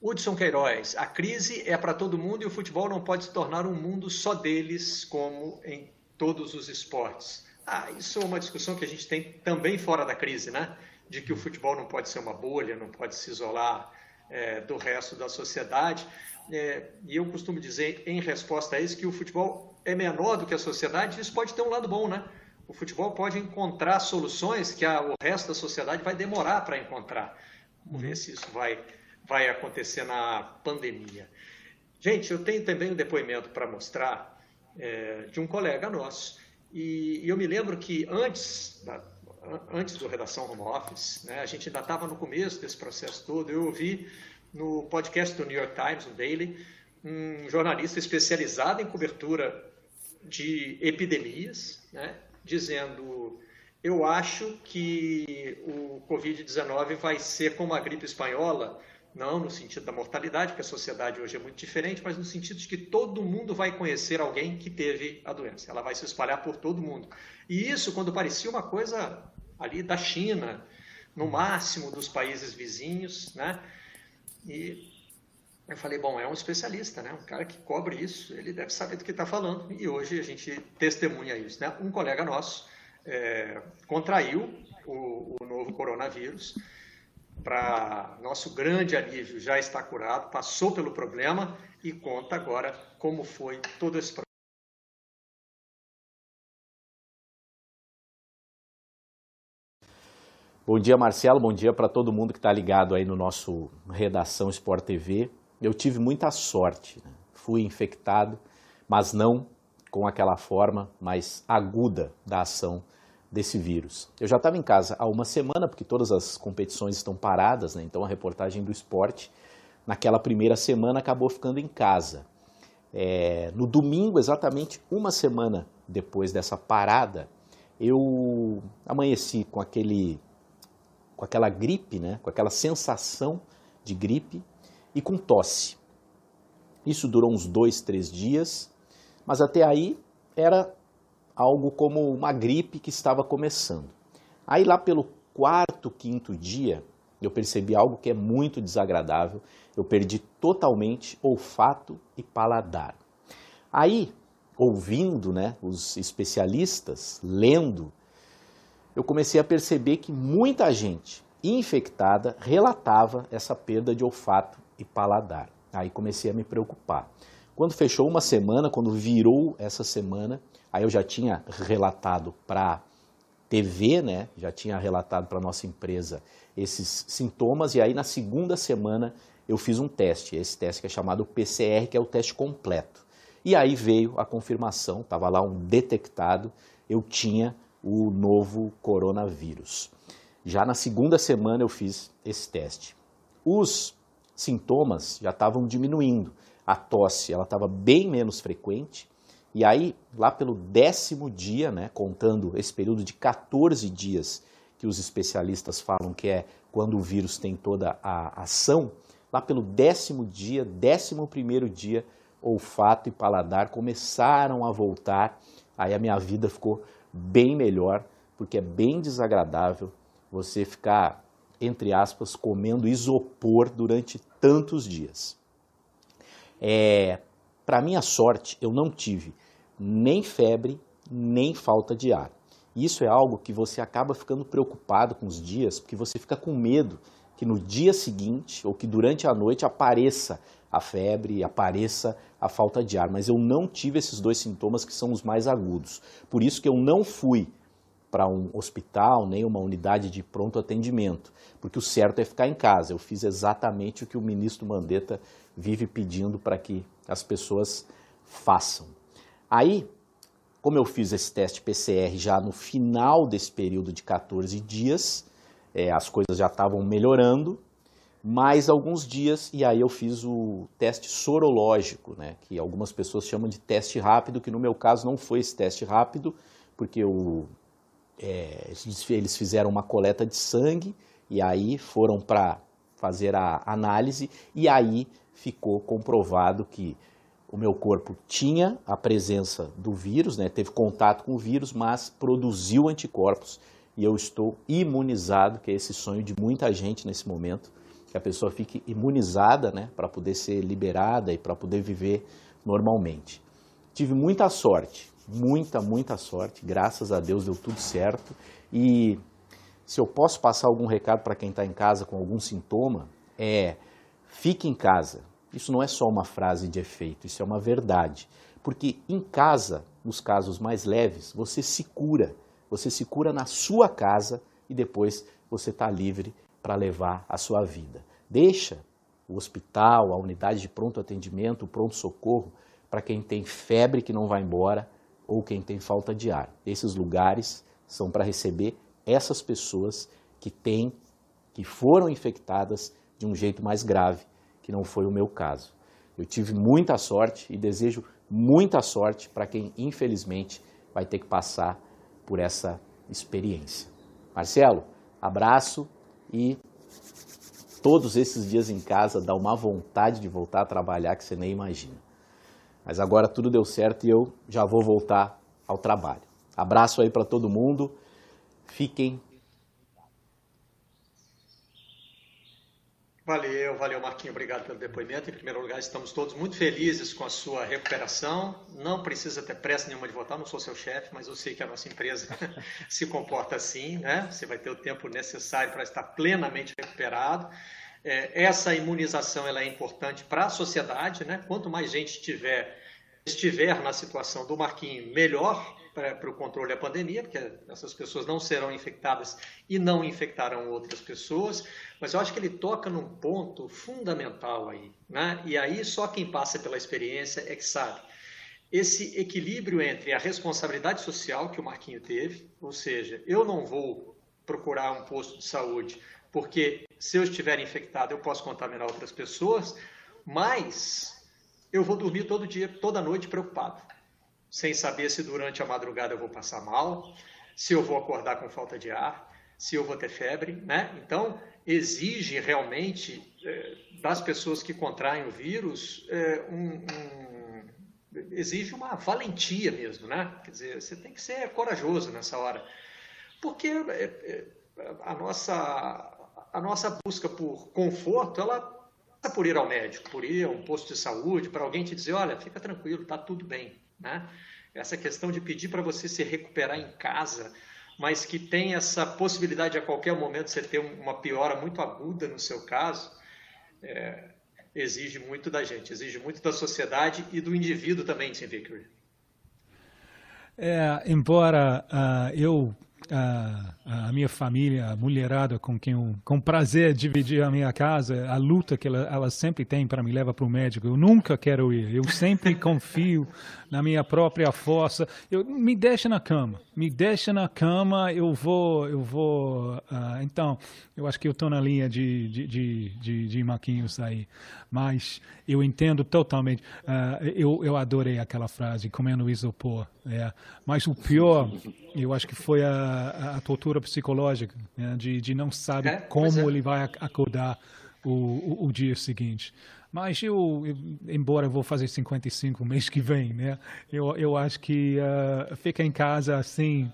Hudson Queiroz, a crise é para todo mundo e o futebol não pode se tornar um mundo só deles, como em todos os esportes. Ah, isso é uma discussão que a gente tem também fora da crise, né? De que o futebol não pode ser uma bolha, não pode se isolar é, do resto da sociedade. É, e eu costumo dizer, em resposta a isso, que o futebol é menor do que a sociedade, isso pode ter um lado bom, né? o futebol pode encontrar soluções que a, o resto da sociedade vai demorar para encontrar. Vamos ver se isso vai, vai acontecer na pandemia. Gente, eu tenho também um depoimento para mostrar é, de um colega nosso. E, e, eu me lembro que antes, da, antes do Redação Home Office, né, a gente ainda estava no começo desse processo todo, eu ouvi no podcast do New York Times, o Daily, um jornalista especializado em cobertura de epidemias, né, dizendo: eu acho que o Covid-19 vai ser como a gripe espanhola, não no sentido da mortalidade, porque a sociedade hoje é muito diferente, mas no sentido de que todo mundo vai conhecer alguém que teve a doença. Ela vai se espalhar por todo mundo. E isso, quando parecia uma coisa ali da China, no máximo dos países vizinhos, né? E eu falei, bom, é um especialista, né? Um cara que cobre isso, ele deve saber do que está falando. E hoje a gente testemunha isso, né? Um colega nosso é, contraiu o, o novo coronavírus. Para nosso grande alívio, já está curado, passou pelo problema e conta agora como foi todo esse processo. Bom dia, Marcelo. Bom dia para todo mundo que está ligado aí no nosso Redação Sport TV eu tive muita sorte. Né? Fui infectado, mas não com aquela forma mais aguda da ação desse vírus. Eu já estava em casa há uma semana, porque todas as competições estão paradas, né? então a reportagem do esporte, naquela primeira semana, acabou ficando em casa. É, no domingo, exatamente uma semana depois dessa parada, eu amanheci com aquele com aquela gripe, né? com aquela sensação de gripe, e com tosse. Isso durou uns dois, três dias, mas até aí era algo como uma gripe que estava começando. Aí lá pelo quarto, quinto dia, eu percebi algo que é muito desagradável. Eu perdi totalmente olfato e paladar. Aí, ouvindo né, os especialistas, lendo, eu comecei a perceber que muita gente infectada relatava essa perda de olfato e paladar. Aí comecei a me preocupar. Quando fechou uma semana, quando virou essa semana, aí eu já tinha relatado para TV, né? Já tinha relatado para nossa empresa esses sintomas e aí na segunda semana eu fiz um teste, esse teste que é chamado PCR, que é o teste completo. E aí veio a confirmação, estava lá um detectado, eu tinha o novo coronavírus. Já na segunda semana eu fiz esse teste. Os sintomas já estavam diminuindo. A tosse ela estava bem menos frequente. E aí, lá pelo décimo dia, né, contando esse período de 14 dias que os especialistas falam que é quando o vírus tem toda a ação, lá pelo décimo dia, décimo primeiro dia, olfato e paladar começaram a voltar. Aí a minha vida ficou bem melhor, porque é bem desagradável você ficar entre aspas, comendo isopor durante tantos dias. É, Para minha sorte, eu não tive nem febre, nem falta de ar. Isso é algo que você acaba ficando preocupado com os dias, porque você fica com medo que no dia seguinte ou que durante a noite apareça a febre, apareça a falta de ar. Mas eu não tive esses dois sintomas que são os mais agudos. Por isso que eu não fui para um hospital, nem uma unidade de pronto atendimento, porque o certo é ficar em casa. Eu fiz exatamente o que o ministro Mandetta vive pedindo para que as pessoas façam. Aí, como eu fiz esse teste PCR já no final desse período de 14 dias, é, as coisas já estavam melhorando, mais alguns dias, e aí eu fiz o teste sorológico, né, que algumas pessoas chamam de teste rápido, que no meu caso não foi esse teste rápido, porque o é, eles fizeram uma coleta de sangue e aí foram para fazer a análise e aí ficou comprovado que o meu corpo tinha a presença do vírus, né, teve contato com o vírus, mas produziu anticorpos e eu estou imunizado, que é esse sonho de muita gente nesse momento, que a pessoa fique imunizada né, para poder ser liberada e para poder viver normalmente. Tive muita sorte, muita, muita sorte. Graças a Deus deu tudo certo. E se eu posso passar algum recado para quem está em casa com algum sintoma, é fique em casa. Isso não é só uma frase de efeito, isso é uma verdade. Porque em casa, nos casos mais leves, você se cura, você se cura na sua casa e depois você está livre para levar a sua vida. Deixa o hospital, a unidade de pronto atendimento, o pronto-socorro, para quem tem febre que não vai embora ou quem tem falta de ar. Esses lugares são para receber essas pessoas que têm, que foram infectadas de um jeito mais grave, que não foi o meu caso. Eu tive muita sorte e desejo muita sorte para quem, infelizmente, vai ter que passar por essa experiência. Marcelo, abraço e todos esses dias em casa dá uma vontade de voltar a trabalhar que você nem imagina. Mas agora tudo deu certo e eu já vou voltar ao trabalho. Abraço aí para todo mundo. Fiquem Valeu, valeu Marquinho, obrigado pelo depoimento. Em primeiro lugar, estamos todos muito felizes com a sua recuperação. Não precisa ter pressa nenhuma de votar, não sou seu chefe, mas eu sei que a nossa empresa *laughs* se comporta assim, né? Você vai ter o tempo necessário para estar plenamente recuperado. É, essa imunização ela é importante para a sociedade, né? Quanto mais gente tiver, estiver na situação do Marquinho, melhor para o controle da pandemia, porque essas pessoas não serão infectadas e não infectarão outras pessoas, mas eu acho que ele toca num ponto fundamental aí, né? E aí só quem passa pela experiência é que sabe. Esse equilíbrio entre a responsabilidade social que o Marquinho teve, ou seja, eu não vou procurar um posto de saúde porque se eu estiver infectado eu posso contaminar outras pessoas, mas eu vou dormir todo dia, toda noite preocupado sem saber se durante a madrugada eu vou passar mal, se eu vou acordar com falta de ar, se eu vou ter febre, né? Então, exige realmente é, das pessoas que contraem o vírus é, um, um, exige uma valentia mesmo, né? Quer dizer, você tem que ser corajoso nessa hora, porque é, a nossa a nossa busca por conforto, ela passa por ir ao médico, por ir a um posto de saúde, para alguém te dizer, olha, fica tranquilo, está tudo bem. Né? Essa questão de pedir para você se recuperar em casa, mas que tem essa possibilidade a qualquer momento você ter uma piora muito aguda no seu caso, é, exige muito da gente, exige muito da sociedade e do indivíduo também, Tim Vickery. É, embora uh, eu a, a, minha família, a mulherada com quem eu, com prazer dividir a minha casa, a luta que ela, ela sempre tem para me levar para o médico. Eu nunca quero ir. Eu sempre *laughs* confio na minha própria força. Eu, me deixa na cama, me deixa na cama. Eu vou, eu vou. Uh, então, eu acho que eu estou na linha de de, de, de, de Maquinhos aí. Mas eu entendo totalmente. Uh, eu, eu adorei aquela frase, comendo isopor. É. Mas o pior, eu acho que foi a, a tortura psicológica, né? de, de não saber é, como é. ele vai acordar o, o, o, dia seguinte. Mas eu, eu, embora eu vou fazer 55 mês que vem, né? Eu, eu acho que uh, fica em casa assim,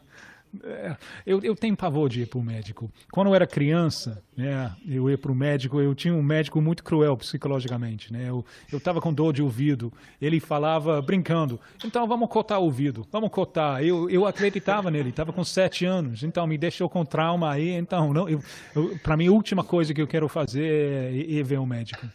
eu, eu tenho pavor de ir para o médico. Quando eu era criança, né, eu ia para o médico, eu tinha um médico muito cruel psicologicamente. Né? Eu estava com dor de ouvido, ele falava brincando, então vamos cotar o ouvido, vamos cotar. Eu, eu acreditava nele, estava com sete anos, então me deixou com trauma aí. Então, não, para mim, a última coisa que eu quero fazer é ir ver um médico.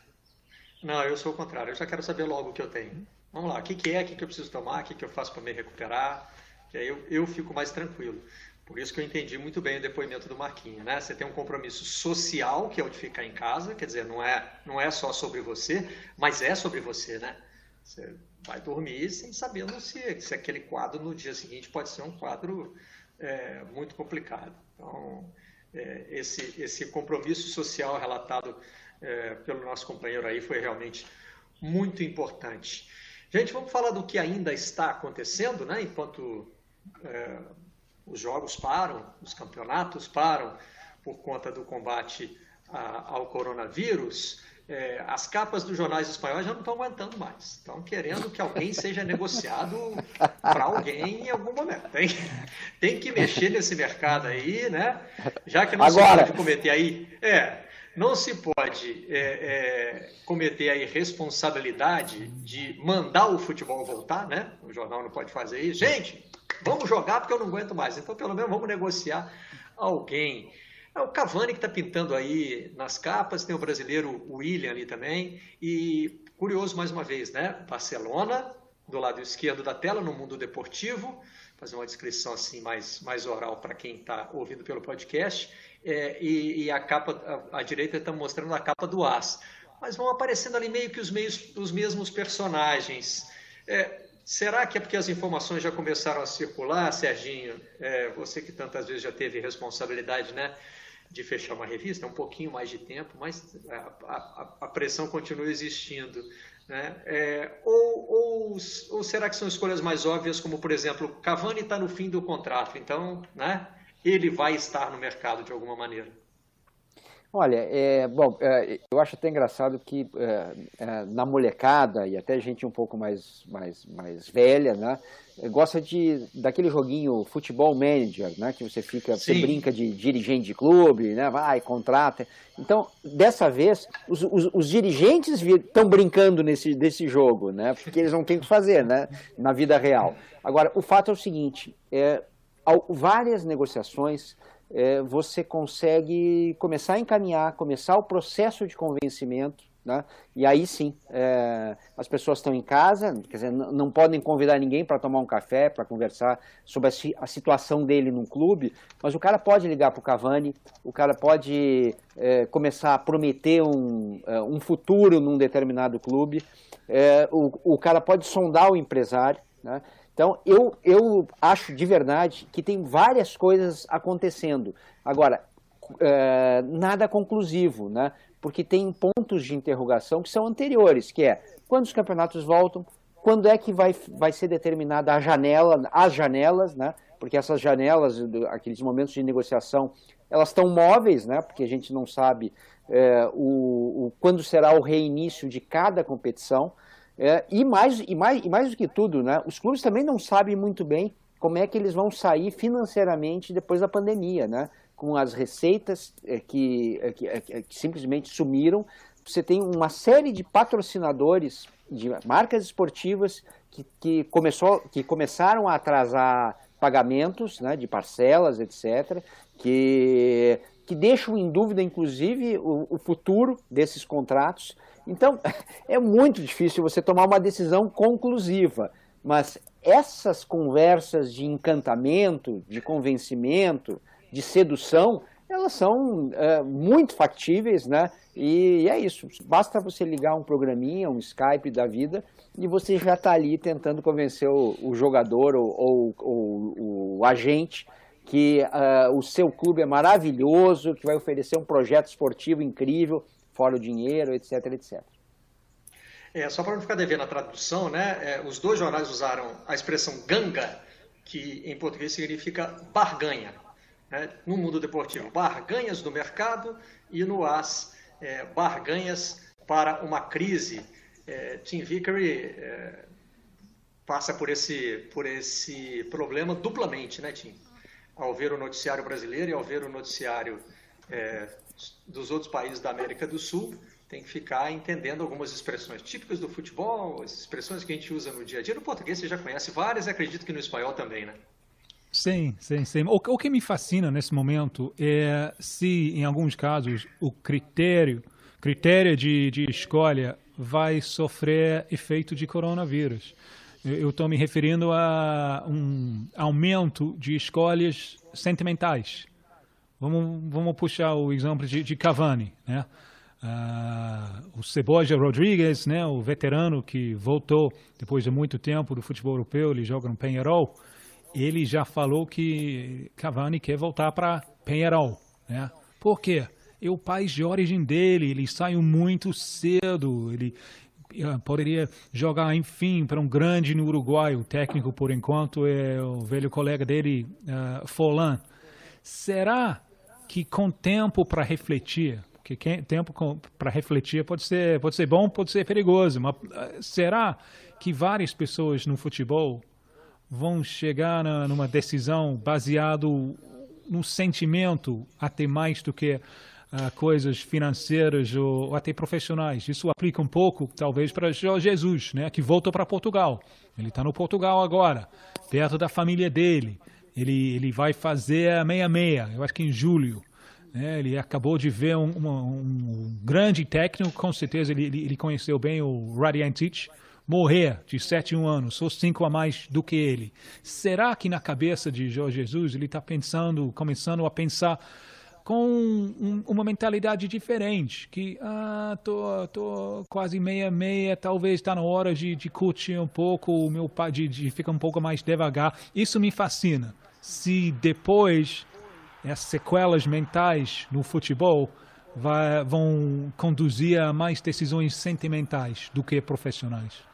Não, eu sou o contrário, eu já quero saber logo o que eu tenho. Vamos lá, o que, que é, o que, que eu preciso tomar, o que, que eu faço para me recuperar que aí eu, eu fico mais tranquilo. Por isso que eu entendi muito bem o depoimento do Marquinho, né? Você tem um compromisso social, que é o de ficar em casa, quer dizer, não é, não é só sobre você, mas é sobre você, né? Você vai dormir sem sabendo se, se aquele quadro no dia seguinte pode ser um quadro é, muito complicado. Então, é, esse, esse compromisso social relatado é, pelo nosso companheiro aí foi realmente muito importante. Gente, vamos falar do que ainda está acontecendo, né? Enquanto é, os jogos param, os campeonatos param por conta do combate a, ao coronavírus, é, as capas dos jornais espanhóis já não estão aguentando mais. Estão querendo que alguém *laughs* seja negociado para alguém em algum momento. Tem, tem que mexer nesse mercado aí, né? Já que não Agora... se pode cometer aí. É, não se pode é, é, cometer a irresponsabilidade de mandar o futebol voltar, né? O jornal não pode fazer isso. Gente, Vamos jogar porque eu não aguento mais. Então, pelo menos, vamos negociar alguém. É o Cavani que está pintando aí nas capas, tem o brasileiro William ali também. E curioso mais uma vez, né? Barcelona, do lado esquerdo da tela, no mundo deportivo. fazer uma descrição assim mais, mais oral para quem está ouvindo pelo podcast. É, e, e, a capa, a direita está mostrando a capa do As. Mas vão aparecendo ali meio que os, meios, os mesmos personagens. É, será que é porque as informações já começaram a circular, Serginho? É, você que tantas vezes já teve responsabilidade, né? de fechar uma revista, é um pouquinho mais de tempo, mas a, a, a pressão continua existindo. Né? É, ou, ou, ou, será que são escolhas mais óbvias, como, por exemplo, Cavani está no fim do contrato, então né, ele vai estar no mercado de alguma maneira? Olha, é, bom, é, eu acho até engraçado que é, é, na molecada e até gente um pouco mais, mais, mais velha, né, gosta de daquele joguinho futebol manager, né, que você fica, Sim. você brinca de dirigente de clube, né, vai contrata. Então, dessa vez, os, os, os dirigentes estão brincando nesse desse jogo, né, porque eles não têm o que fazer, né, na vida real. Agora, o fato é o seguinte: é, várias negociações é, você consegue começar a encaminhar, começar o processo de convencimento, né? e aí sim, é, as pessoas estão em casa, quer dizer, não podem convidar ninguém para tomar um café, para conversar sobre a, a, situação dele num clube, mas o cara pode ligar para o Cavani, o cara pode é, começar a prometer um, é, um futuro num determinado clube, é, o, o cara pode sondar o empresário, né? Então, eu, eu acho de verdade que tem várias coisas acontecendo. Agora, é, nada conclusivo, né? porque tem pontos de interrogação que são anteriores, que é quando os campeonatos voltam, quando é que vai, vai ser determinada a janela, as janelas, né? porque essas janelas, aqueles momentos de negociação, elas estão móveis, né? porque a gente não sabe é, o, o, quando será o reinício de cada competição. É, e, mais, e, mais, e mais do que tudo, né, os clubes também não sabem muito bem como é que eles vão sair financeiramente depois da pandemia, né? com as receitas é, que, é, que, é, que, simplesmente sumiram. Você tem uma série de patrocinadores de marcas esportivas que, que, começou, que começaram a atrasar pagamentos né, de parcelas, etc., que, que deixam em dúvida, inclusive, o, o futuro desses contratos. Então, *laughs* é muito difícil você tomar uma decisão conclusiva, mas essas conversas de encantamento, de convencimento, de sedução, elas são é, muito factíveis, né? E, é isso. Basta você ligar um programinha, um Skype da vida, e você já está ali tentando convencer o, o jogador ou, ou, ou, o agente que uh, o seu clube é maravilhoso, que vai oferecer um projeto esportivo incrível, fora o dinheiro, etc, etc. É, só para não ficar devendo a tradução, né, é, os dois jornais usaram a expressão ganga, que em português significa barganha, né, no mundo deportivo. Barganhas do mercado e no AS, é, barganhas para uma crise. É, Tim Vickery é, passa por esse, por esse problema duplamente, né, Tim? Ao ver o noticiário brasileiro e ao ver o noticiário é, dos outros países da América do Sul, tem que ficar entendendo algumas expressões típicas do futebol, as expressões que a gente usa no dia a dia. No português você já conhece várias, acredito que no espanhol também, né? Sim, sim, sim. O, o que me fascina nesse momento é se, em alguns casos, o critério, critério de, de escolha vai sofrer efeito de coronavírus. Eu estou me referindo a um aumento de escolhas sentimentais. Vamos, vamos puxar o exemplo de, de Cavani, né? Uh, o Ceboja Rodrigues, né, o veterano que voltou depois de muito tempo do futebol europeu, ele joga no Penharol, ele já falou que Cavani quer voltar para Penharol. Né? Por quê? É o país de origem dele, ele saiu muito cedo, ele poderia jogar, enfim, para um grande no Uruguai. O técnico, por enquanto, é o velho colega dele, uh. Será que com tempo para refletir, porque tempo para refletir pode ser, pode ser bom, pode ser perigoso, mas eh, será que várias pessoas no futebol vão chegar na, numa decisão baseado no sentimento até mais do que uh, coisas financeiras ou, ou, até profissionais. Isso aplica um pouco, talvez, para Jesus, né, que voltou para Portugal. Ele está no Portugal agora, perto da família dele. Ele, ele vai fazer a meia-meia, eu acho que em julho. Né? Ele acabou de ver um, um, um grande técnico, com certeza ele, ele, conheceu bem o Radiantich, morrer de 7 anos, sou cinco a mais do que ele. Será que na cabeça de Jorge Jesus ele está pensando, começando a pensar com um, uma mentalidade diferente, que ah, tô, tô quase meia meia, talvez está na hora de, de curtir um pouco o meu pai, de, de ficar um pouco mais devagar. Isso me fascina. Se depois as sequelas mentais no futebol vai, vão conduzir a mais decisões sentimentais do que profissionais.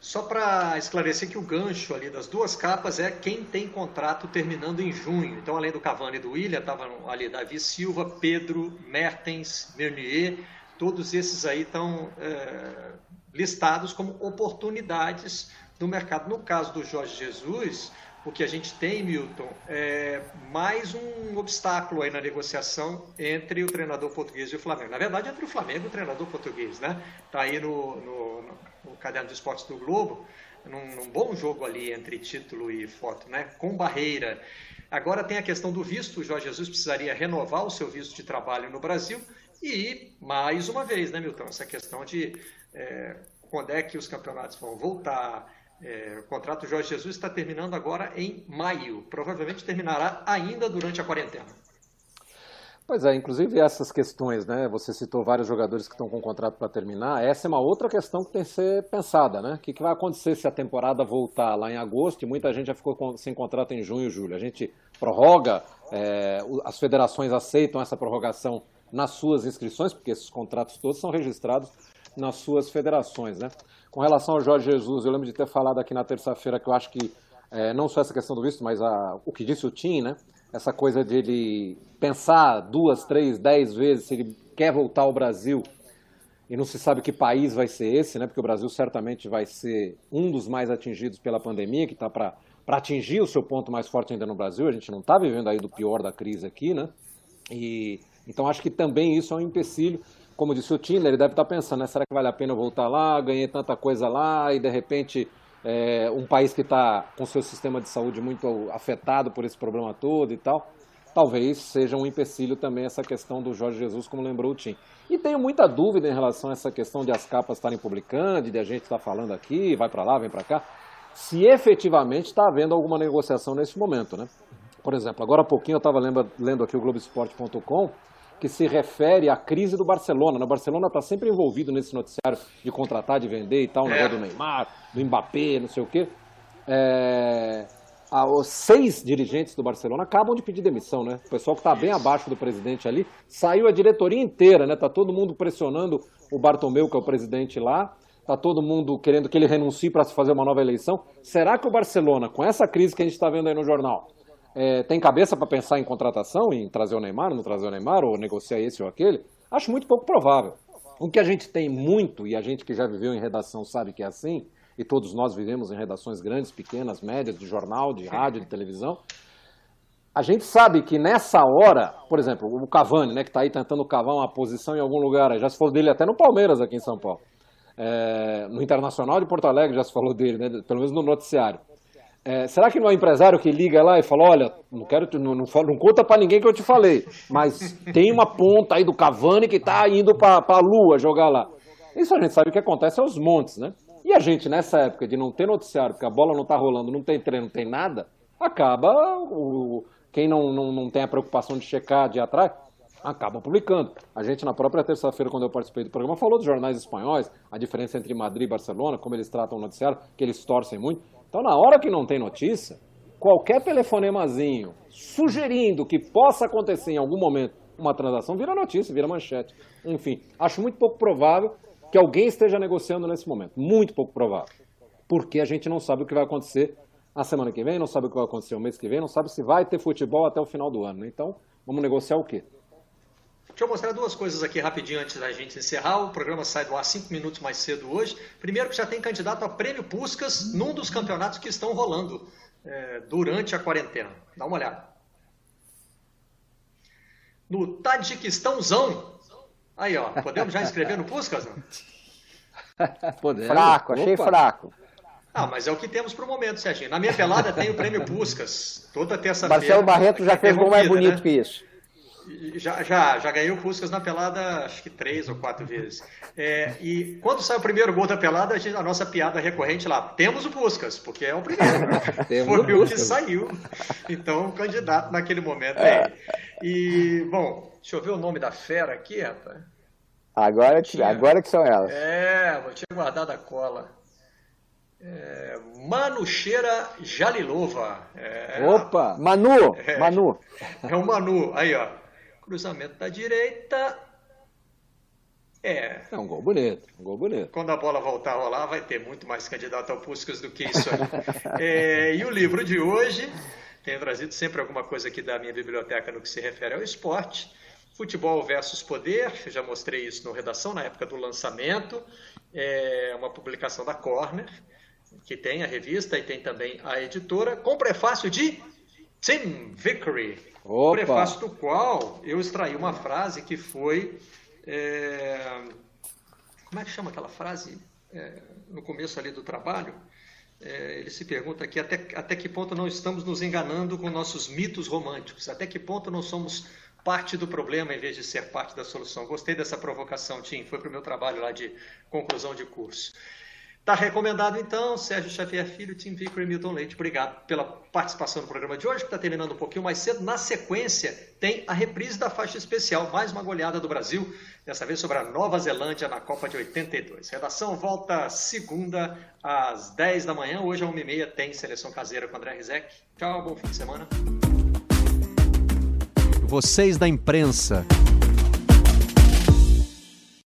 Só para esclarecer que o gancho ali das duas capas é quem tem contrato terminando em junho. Então, além do Cavani e do William, estavam ali Davi Silva, Pedro, Mertens, Mernier. Todos esses aí estão é, listados como oportunidades do mercado. No caso do Jorge Jesus, o que a gente tem, Milton, é mais um obstáculo aí na negociação entre o treinador português e o Flamengo. Na verdade, entre o Flamengo e o treinador português, né? Está aí no, no, no, caderno de esportes do Globo, num, num, bom jogo ali entre título e foto, né? Com barreira. Agora tem a questão do visto. O Jorge Jesus precisaria renovar o seu visto de trabalho no Brasil. E, mais uma vez, né, Milton, essa questão de é, quando é que os campeonatos vão voltar é, o contrato Jorge Jesus está terminando agora em maio. Provavelmente terminará ainda durante a quarentena. Pois é, inclusive essas questões, né? Você citou vários jogadores que estão com contrato para terminar. Essa é uma outra questão que tem que ser pensada, né? O que, que vai acontecer se a temporada voltar lá em agosto e muita gente já ficou com, sem contrato em junho e julho? A gente prorroga, é, as federações aceitam essa prorrogação nas suas inscrições, porque esses contratos todos são registrados nas suas federações, né? Com relação ao Jorge Jesus, eu lembro de ter falado aqui na terça-feira que eu acho que é, não só essa questão do visto, mas a, o que disse o Tim, né? Essa coisa de ele pensar duas, três, dez vezes se ele quer voltar ao Brasil e não se sabe que país vai ser esse, né? Porque o Brasil certamente vai ser um dos mais atingidos pela pandemia, que está para atingir o seu ponto mais forte ainda no Brasil. A gente não está vivendo aí do pior da crise aqui, né? E então acho que também isso é um empecilho como disse o Tinder, ele deve estar pensando, né, será que vale a pena voltar lá, ganhei tanta coisa lá e de repente é, um país que está com seu sistema de saúde muito afetado por esse problema todo e tal, talvez seja um empecilho também essa questão do Jorge Jesus, como lembrou o Tim. E tenho muita dúvida em relação a essa questão de as capas estarem publicando, de a gente estar falando aqui, vai para lá, vem para cá, se efetivamente está havendo alguma negociação nesse momento, né? Por exemplo, agora há pouquinho eu estava lendo aqui o Globoesporte.com que se refere à crise do Barcelona. O Barcelona está sempre envolvido nesse noticiário de contratar, de vender e tal, o é. negócio do Neymar, do Mbappé, não sei o quê. É, os seis dirigentes do Barcelona acabam de pedir demissão, né? O pessoal que está bem abaixo do presidente ali, saiu a diretoria inteira, né? Tá todo mundo pressionando o Bartomeu, que é o presidente lá, tá todo mundo querendo que ele renuncie para se fazer uma nova eleição. Será que o Barcelona, com essa crise que a gente está vendo aí no jornal, é, tem cabeça para pensar em contratação, em trazer o Neymar, não trazer o Neymar, ou negociar esse ou aquele? Acho muito pouco provável. O que a gente tem muito, e a gente que já viveu em redação sabe que é assim, e todos nós vivemos em redações grandes, pequenas, médias, de jornal, de rádio, de televisão, a gente sabe que nessa hora, por exemplo, o Cavani, né, que está aí tentando cavar uma posição em algum lugar, já se falou dele até no Palmeiras aqui em São Paulo. É, no Internacional de Porto Alegre já se falou dele, né, pelo menos no noticiário. É, será que não é empresário que liga lá e fala, olha, não quero, não, não, não conta para ninguém que eu te falei, mas tem uma ponta aí do Cavani que está indo para a Lua jogar lá. Isso a gente sabe que acontece aos montes, né? E a gente, nessa época de não ter noticiário, porque a bola não está rolando, não tem treino, não tem nada, acaba, o, quem não, não, não tem a preocupação de checar, de ir atrás, acaba publicando. A gente, na própria terça-feira, quando eu participei do programa, falou dos jornais espanhóis, a diferença entre Madrid e Barcelona, como eles tratam o noticiário, que eles torcem muito. Então, na hora que não tem notícia, qualquer telefonemazinho sugerindo que possa acontecer em algum momento uma transação vira notícia, vira manchete. Enfim, acho muito pouco provável que alguém esteja negociando nesse momento. Muito pouco provável. Porque a gente não sabe o que vai acontecer a semana que vem, não sabe o que vai acontecer o mês que vem, não sabe se vai ter futebol até o final do ano. Então, vamos negociar o quê? Deixa eu mostrar duas coisas aqui rapidinho antes da gente encerrar. O programa sai do ar cinco minutos mais cedo hoje. Primeiro que já tem candidato a prêmio Puscas num dos campeonatos que estão rolando é, durante a quarentena. Dá uma olhada. No Tadjiquistãozão. Aí, ó. Podemos já inscrever no Puscas? *laughs* Podemos. Fraco, achei Opa. fraco. Ah, mas é o que temos para o momento, Serginho. Na minha pelada tem o prêmio Puscas. Toda terça-feira. Marcelo Barreto já fez um mais bonito né? que isso. Já, já, já ganhei o Puskas na pelada acho que três ou quatro vezes. É, e quando sai o primeiro gol da pelada, a, gente, a, nossa piada recorrente lá, temos o Puskas, porque é o primeiro. *laughs* Foi o que saiu. Então, o candidato naquele momento é ele. E, bom, deixa eu ver o nome da fera aqui, rapaz. Agora, tinha, agora que são elas. É, vou tinha guardado a cola. É, Manucheira Jalilova. É, Opa! Manu! É, Manu! É o Manu. Aí, ó. Cruzamento da direita. É. É um gol bonito, um gol bonito. Quando a bola voltar a rolar, vai ter muito mais candidato ao Puskas do que isso aí. *laughs* é, e o livro de hoje, tenho trazido sempre alguma coisa aqui da minha biblioteca no que se refere ao esporte. Futebol versus Poder, eu já mostrei isso no Redação na época do lançamento. É uma publicação da Corner que tem a revista e tem também a editora, com prefácio de Tim Vickery. Opa. Prefácio do qual eu extraí uma frase que foi. É, como é que chama aquela frase? É, no começo ali do trabalho. É, ele se pergunta aqui até, até que ponto não estamos nos enganando com nossos mitos românticos, até que ponto não somos parte do problema em vez de ser parte da solução. Gostei dessa provocação, Tim, foi para o meu trabalho lá de conclusão de curso. Está recomendado então, Sérgio Xavier Filho, Tim Vickery e Milton Leite. Obrigado pela participação no programa de hoje, que está terminando um pouquinho mais cedo. Na sequência, tem a reprise da faixa especial, mais uma goleada do Brasil, dessa vez sobre a Nova Zelândia na Copa de 82. Redação volta segunda às 10 da manhã. Hoje, às 1h30, tem seleção caseira com André Rizek. Tchau, bom fim de semana. Vocês da imprensa.